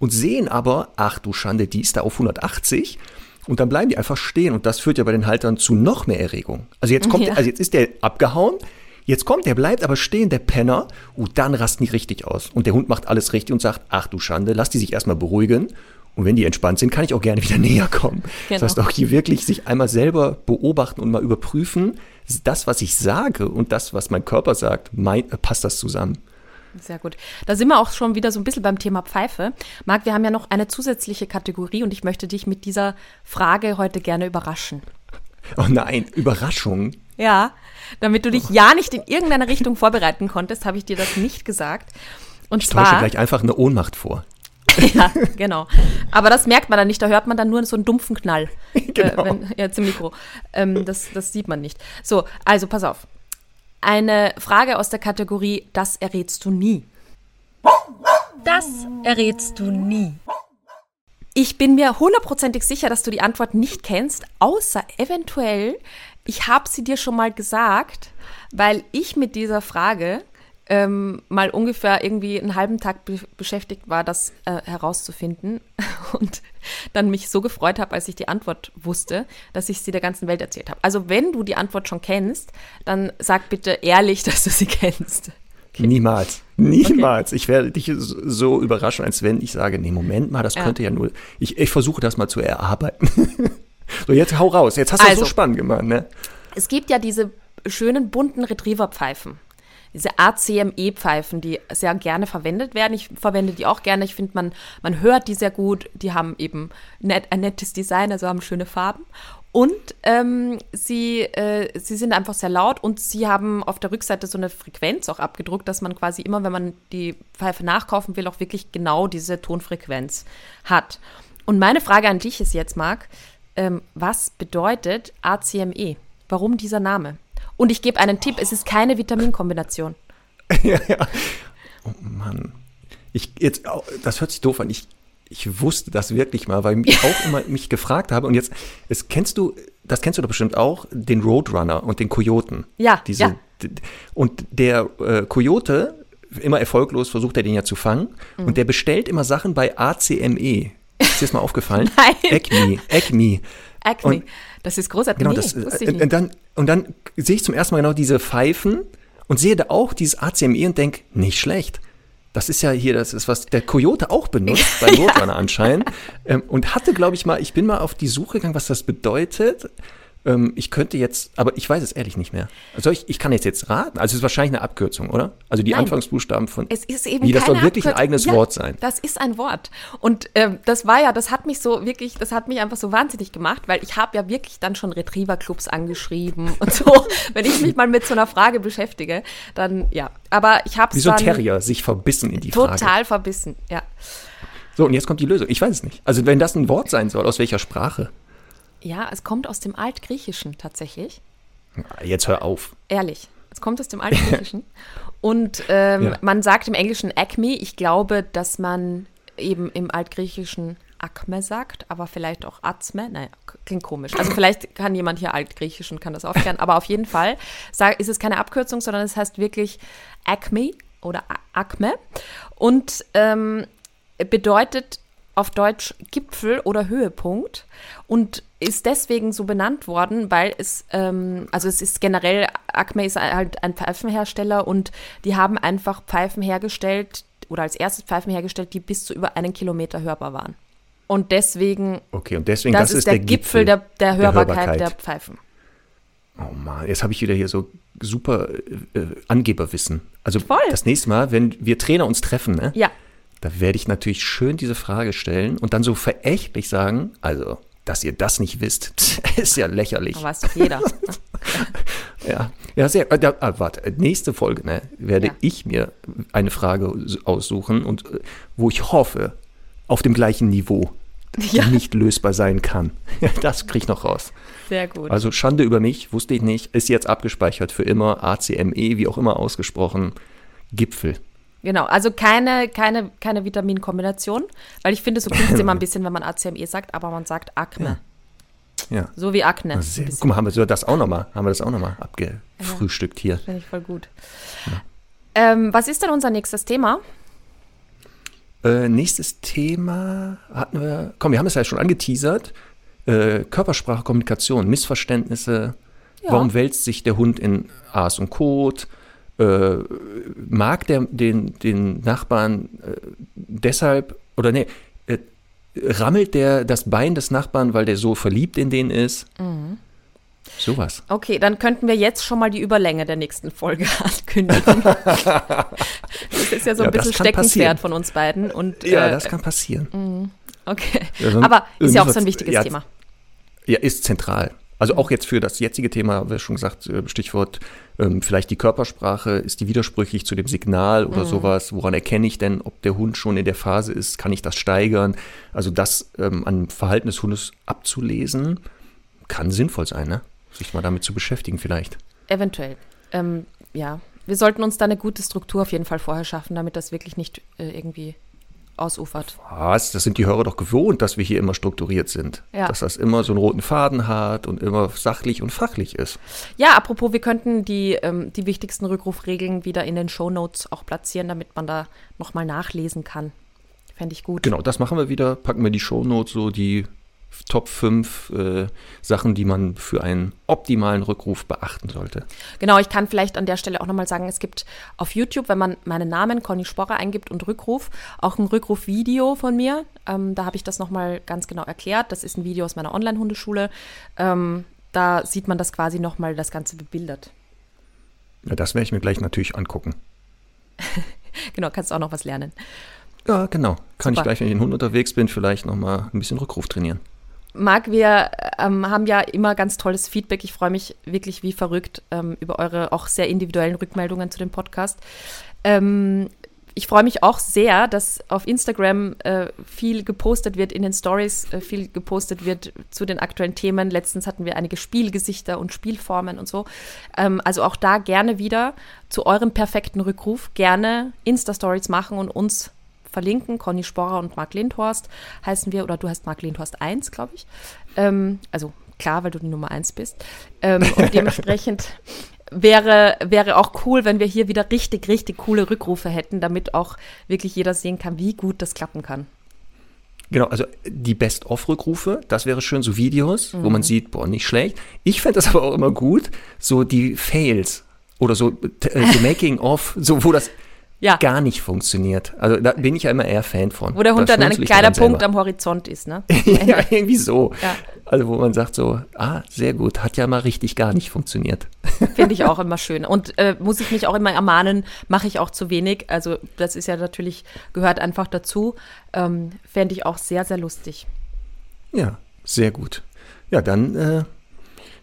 und sehen aber, ach du Schande, die ist da auf 180 und dann bleiben die einfach stehen und das führt ja bei den Haltern zu noch mehr Erregung. Also jetzt kommt, ja. also jetzt ist der abgehauen, jetzt kommt der, bleibt aber stehen, der Penner, und dann rasten die richtig aus. Und der Hund macht alles richtig und sagt, ach du Schande, lass die sich erstmal beruhigen. Und wenn die entspannt sind, kann ich auch gerne wieder näher kommen. Genau. Das heißt auch hier wirklich sich einmal selber beobachten und mal überprüfen, das, was ich sage und das, was mein Körper sagt, mein, passt das zusammen. Sehr gut. Da sind wir auch schon wieder so ein bisschen beim Thema Pfeife. Marc, wir haben ja noch eine zusätzliche Kategorie und ich möchte dich mit dieser Frage heute gerne überraschen. Oh nein, Überraschung. Ja, damit du dich ja nicht in irgendeiner Richtung vorbereiten konntest, habe ich dir das nicht gesagt. Und ich zwar. täusche gleich einfach eine Ohnmacht vor. ja, genau. Aber das merkt man dann nicht, da hört man dann nur so einen dumpfen Knall. Genau. Äh, wenn, ja, zum Mikro. Ähm, das, das sieht man nicht. So, also pass auf. Eine Frage aus der Kategorie Das errätst du nie. Das errätst du nie. Ich bin mir hundertprozentig sicher, dass du die Antwort nicht kennst, außer eventuell, ich habe sie dir schon mal gesagt, weil ich mit dieser Frage ähm, mal ungefähr irgendwie einen halben Tag be beschäftigt war, das äh, herauszufinden und dann mich so gefreut habe, als ich die Antwort wusste, dass ich sie der ganzen Welt erzählt habe. Also wenn du die Antwort schon kennst, dann sag bitte ehrlich, dass du sie kennst. Okay. Niemals. Niemals. Okay. Ich werde dich so überraschen, als wenn ich sage, nee, Moment mal, das ja. könnte ja nur. Ich, ich versuche das mal zu erarbeiten. so, jetzt hau raus. Jetzt hast du also, das so spannend gemacht, ne? Es gibt ja diese schönen bunten Retriever-Pfeifen diese ACME-Pfeifen, die sehr gerne verwendet werden. Ich verwende die auch gerne. Ich finde, man, man hört die sehr gut. Die haben eben net, ein nettes Design, also haben schöne Farben. Und ähm, sie, äh, sie sind einfach sehr laut und sie haben auf der Rückseite so eine Frequenz auch abgedruckt, dass man quasi immer, wenn man die Pfeife nachkaufen will, auch wirklich genau diese Tonfrequenz hat. Und meine Frage an dich ist jetzt, Marc, ähm, was bedeutet ACME? Warum dieser Name? Und ich gebe einen Tipp, es ist keine Vitaminkombination. ja, ja. Oh Mann. Ich, jetzt, das hört sich doof an. Ich, ich wusste das wirklich mal, weil ich auch immer mich gefragt habe. Und jetzt, es kennst du, das kennst du doch bestimmt auch, den Roadrunner und den Kojoten. Ja. Diese, ja. Und der äh, Kojote, immer erfolglos, versucht er den ja zu fangen. Mhm. Und der bestellt immer Sachen bei ACME. Ist dir das mal aufgefallen? Nein. Acme. Acme. Acme. Und, das ist großartig. Genau, nee, das, äh, und, dann, und dann sehe ich zum ersten Mal genau diese Pfeifen und sehe da auch dieses ACME und denke, nicht schlecht. Das ist ja hier, das ist, was der Coyote auch benutzt, bei Roadrunner anscheinend. Ähm, und hatte, glaube ich, mal, ich bin mal auf die Suche gegangen, was das bedeutet. Ähm, ich könnte jetzt, aber ich weiß es ehrlich nicht mehr. Also ich, ich kann jetzt jetzt raten. Also es ist wahrscheinlich eine Abkürzung, oder? Also die Nein, Anfangsbuchstaben von. Es ist eben wie, das soll wirklich ein eigenes ja, Wort sein. Das ist ein Wort. Und ähm, das war ja, das hat mich so wirklich, das hat mich einfach so wahnsinnig gemacht, weil ich habe ja wirklich dann schon Retriever-Clubs angeschrieben und so. Wenn ich mich mal mit so einer Frage beschäftige, dann ja. Aber ich habe Wie so ein Terrier, sich verbissen in die total Frage. Total verbissen, ja. So, und jetzt kommt die Lösung. Ich weiß es nicht. Also wenn das ein Wort sein soll, aus welcher Sprache? Ja, es kommt aus dem Altgriechischen tatsächlich. Jetzt hör auf. Ehrlich, es kommt aus dem Altgriechischen. Und ähm, ja. man sagt im Englischen Acme. Ich glaube, dass man eben im Altgriechischen Akme sagt, aber vielleicht auch Azme. Naja, klingt komisch. Also vielleicht kann jemand hier Altgriechisch und kann das aufklären. aber auf jeden Fall ist es keine Abkürzung, sondern es heißt wirklich Acme oder Akme. Und ähm, bedeutet auf Deutsch Gipfel oder Höhepunkt und ist deswegen so benannt worden, weil es, ähm, also es ist generell, Acme ist halt ein Pfeifenhersteller und die haben einfach Pfeifen hergestellt oder als erstes Pfeifen hergestellt, die bis zu über einen Kilometer hörbar waren. Und deswegen, okay, und deswegen das, das ist der, der Gipfel, der, der, Hörbarkeit der, Hörbarkeit der Pfeifen. Oh Mann, jetzt habe ich wieder hier so super äh, Angeberwissen. Also Voll. das nächste Mal, wenn wir Trainer uns treffen, ne? Ja da werde ich natürlich schön diese Frage stellen und dann so verächtlich sagen, also, dass ihr das nicht wisst, ist ja lächerlich. Aber weiß doch jeder. ja, ja, sehr. Äh, ah, warte, nächste Folge ne, werde ja. ich mir eine Frage aussuchen und äh, wo ich hoffe, auf dem gleichen Niveau, ja. nicht lösbar sein kann. das kriege ich noch raus. Sehr gut. Also Schande über mich, wusste ich nicht, ist jetzt abgespeichert für immer, ACME, wie auch immer ausgesprochen, Gipfel. Genau, also keine, keine, keine Vitaminkombination, weil ich finde, so klingt es immer ein bisschen, wenn man ACME sagt, aber man sagt Akne. Ja. ja. So wie Akne. Guck mal, haben wir das auch nochmal, haben wir das auch nochmal abgefrühstückt hier. Finde ich voll gut. Ja. Ähm, was ist denn unser nächstes Thema? Äh, nächstes Thema hatten wir, komm, wir haben es ja schon angeteasert. Äh, Körpersprache, Kommunikation, Missverständnisse. Ja. Warum wälzt sich der Hund in Aas und Kot? Äh, mag der, den, den Nachbarn äh, deshalb, oder nee, äh, rammelt der das Bein des Nachbarn, weil der so verliebt in den ist? Mhm. Sowas. Okay, dann könnten wir jetzt schon mal die Überlänge der nächsten Folge ankündigen. das ist ja so ein ja, bisschen Steckenpferd von uns beiden. Und, ja, äh, das kann passieren. Mhm. Okay, ja, aber ist ja auch so ein wichtiges ja, Thema. Ja, ist zentral. Also auch jetzt für das jetzige Thema, haben wir schon gesagt, äh, Stichwort ähm, vielleicht die Körpersprache, ist die widersprüchlich zu dem Signal oder mhm. sowas? Woran erkenne ich denn, ob der Hund schon in der Phase ist? Kann ich das steigern? Also das ähm, an Verhalten des Hundes abzulesen, kann sinnvoll sein, ne? sich mal damit zu beschäftigen vielleicht. Eventuell. Ähm, ja, wir sollten uns da eine gute Struktur auf jeden Fall vorher schaffen, damit das wirklich nicht äh, irgendwie ausufert. Was? Das sind die Hörer doch gewohnt, dass wir hier immer strukturiert sind. Ja. Dass das immer so einen roten Faden hat und immer sachlich und fachlich ist. Ja, apropos, wir könnten die, ähm, die wichtigsten Rückrufregeln wieder in den Shownotes auch platzieren, damit man da nochmal nachlesen kann. Fände ich gut. Genau, das machen wir wieder. Packen wir die Shownotes, so die Top 5 äh, Sachen, die man für einen optimalen Rückruf beachten sollte. Genau, ich kann vielleicht an der Stelle auch nochmal sagen, es gibt auf YouTube, wenn man meinen Namen Conny Sporrer eingibt und Rückruf, auch ein Rückruf-Video von mir. Ähm, da habe ich das nochmal ganz genau erklärt. Das ist ein Video aus meiner Online-Hundeschule. Ähm, da sieht man das quasi nochmal das Ganze bebildert. Ja, das werde ich mir gleich natürlich angucken. Genau, kannst auch noch was lernen. Ja, genau. Kann Super. ich gleich, wenn ich in den Hund unterwegs bin, vielleicht nochmal ein bisschen Rückruf trainieren. Marc, wir ähm, haben ja immer ganz tolles Feedback. Ich freue mich wirklich wie verrückt ähm, über eure auch sehr individuellen Rückmeldungen zu dem Podcast. Ähm, ich freue mich auch sehr, dass auf Instagram äh, viel gepostet wird in den Stories, äh, viel gepostet wird zu den aktuellen Themen. Letztens hatten wir einige Spielgesichter und Spielformen und so. Ähm, also auch da gerne wieder zu eurem perfekten Rückruf gerne Insta-Stories machen und uns verlinken. Conny Sporrer und Marc Lindhorst heißen wir, oder du heißt Marc Lindhorst 1, glaube ich. Ähm, also klar, weil du die Nummer 1 bist. Ähm, und dementsprechend wäre, wäre auch cool, wenn wir hier wieder richtig, richtig coole Rückrufe hätten, damit auch wirklich jeder sehen kann, wie gut das klappen kann. Genau, also die Best-of-Rückrufe, das wäre schön, so Videos, wo man sieht, boah, nicht schlecht. Ich fände das aber auch immer gut, so die Fails oder so äh, so Making-of, so wo das Ja. gar nicht funktioniert. Also da bin ich ja immer eher Fan von. Wo der Hund Da dann ein kleiner Punkt am Horizont ist, ne? ja, irgendwie so. Ja. Also wo man sagt so, ah, sehr gut, hat ja mal richtig gar nicht funktioniert. Finde ich auch immer schön. Und äh, muss ich mich auch immer ermahnen, mache ich auch zu wenig. Also das ist ja natürlich, gehört einfach dazu. Ähm, Fände ich auch sehr, sehr lustig. Ja, sehr gut. Ja, dann äh,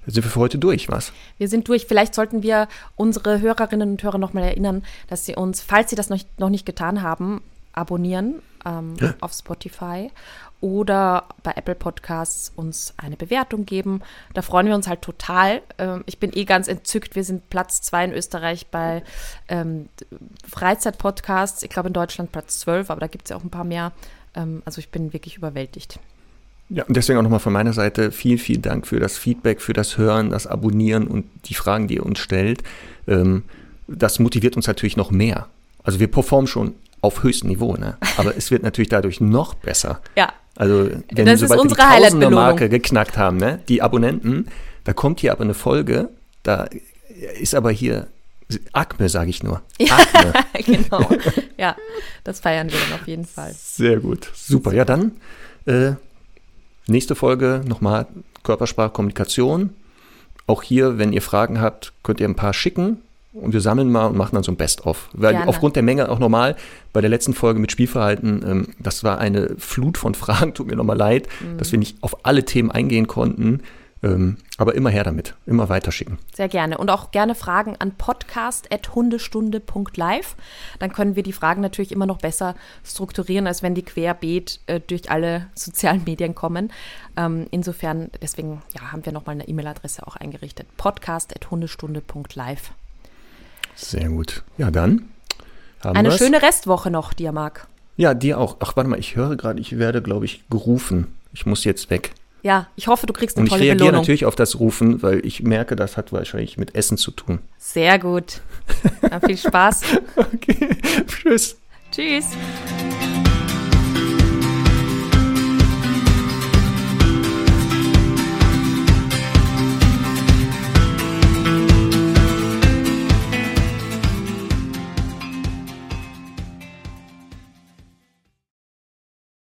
sind wir für heute durch, was? Wir sind durch. Vielleicht sollten wir unsere Hörerinnen und Hörer nochmal erinnern, dass sie uns, falls sie das noch, noch nicht getan haben, abonnieren ähm, Ja. auf Spotify oder bei Apple Podcasts uns eine Bewertung geben. Da freuen wir uns halt total. Ähm, ich bin eh ganz entzückt. Wir sind Platz zwei in Österreich bei ähm, Freizeit-Podcasts. Ich glaube in Deutschland Platz 12, aber da gibt es ja auch ein paar mehr. Ähm, also ich bin wirklich überwältigt. Ja, und deswegen auch nochmal von meiner Seite vielen, vielen Dank für das Feedback, für das Hören, das Abonnieren und die Fragen, die ihr uns stellt. Ähm, das motiviert uns natürlich noch mehr. Also wir performen schon auf höchstem Niveau, ne? aber es wird natürlich dadurch noch besser. Ja, Also wenn Das ist sobald wir unsere die Highlight-Belohnung. Tausender-Marke geknackt haben, ne? die Abonnenten, da kommt hier aber eine Folge, da ist aber hier Akme, sage ich nur. Akme. genau. ja, das feiern wir dann auf jeden Fall. Sehr gut. Super. Ja, dann äh, nächste Folge nochmal Körpersprache, Kommunikation. Auch hier, wenn ihr Fragen habt, könnt ihr ein paar schicken und wir sammeln mal und machen dann so ein Best-of. Weil Gerne. aufgrund der Menge auch normal, bei der letzten Folge mit Spielverhalten, ähm, das war eine Flut von Fragen, tut mir nochmal leid, Mhm. dass wir nicht auf alle Themen eingehen konnten. Ähm, aber immer her damit, immer weiterschicken. Sehr gerne. Und auch gerne Fragen an podcast.hundestunde.live. Dann können wir die Fragen natürlich immer noch besser strukturieren, als wenn die querbeet äh, durch alle sozialen Medien kommen. Ähm, insofern, deswegen ja, haben wir nochmal eine E-Mail-Adresse auch eingerichtet. podcast.hundestunde.live. Sehr gut. Ja, dann haben Eine wir's. schöne Restwoche noch, dir, Marc. Ja, dir auch. Ach, warte mal, ich höre gerade, ich werde, glaube ich, gerufen. Ich muss jetzt weg. Ja, ich hoffe, du kriegst eine Und ich tolle reagiere Belohnung. natürlich auf das Rufen, weil ich merke, das hat wahrscheinlich mit Essen zu tun. Sehr gut. Dann viel Spaß. Okay, tschüss. Tschüss.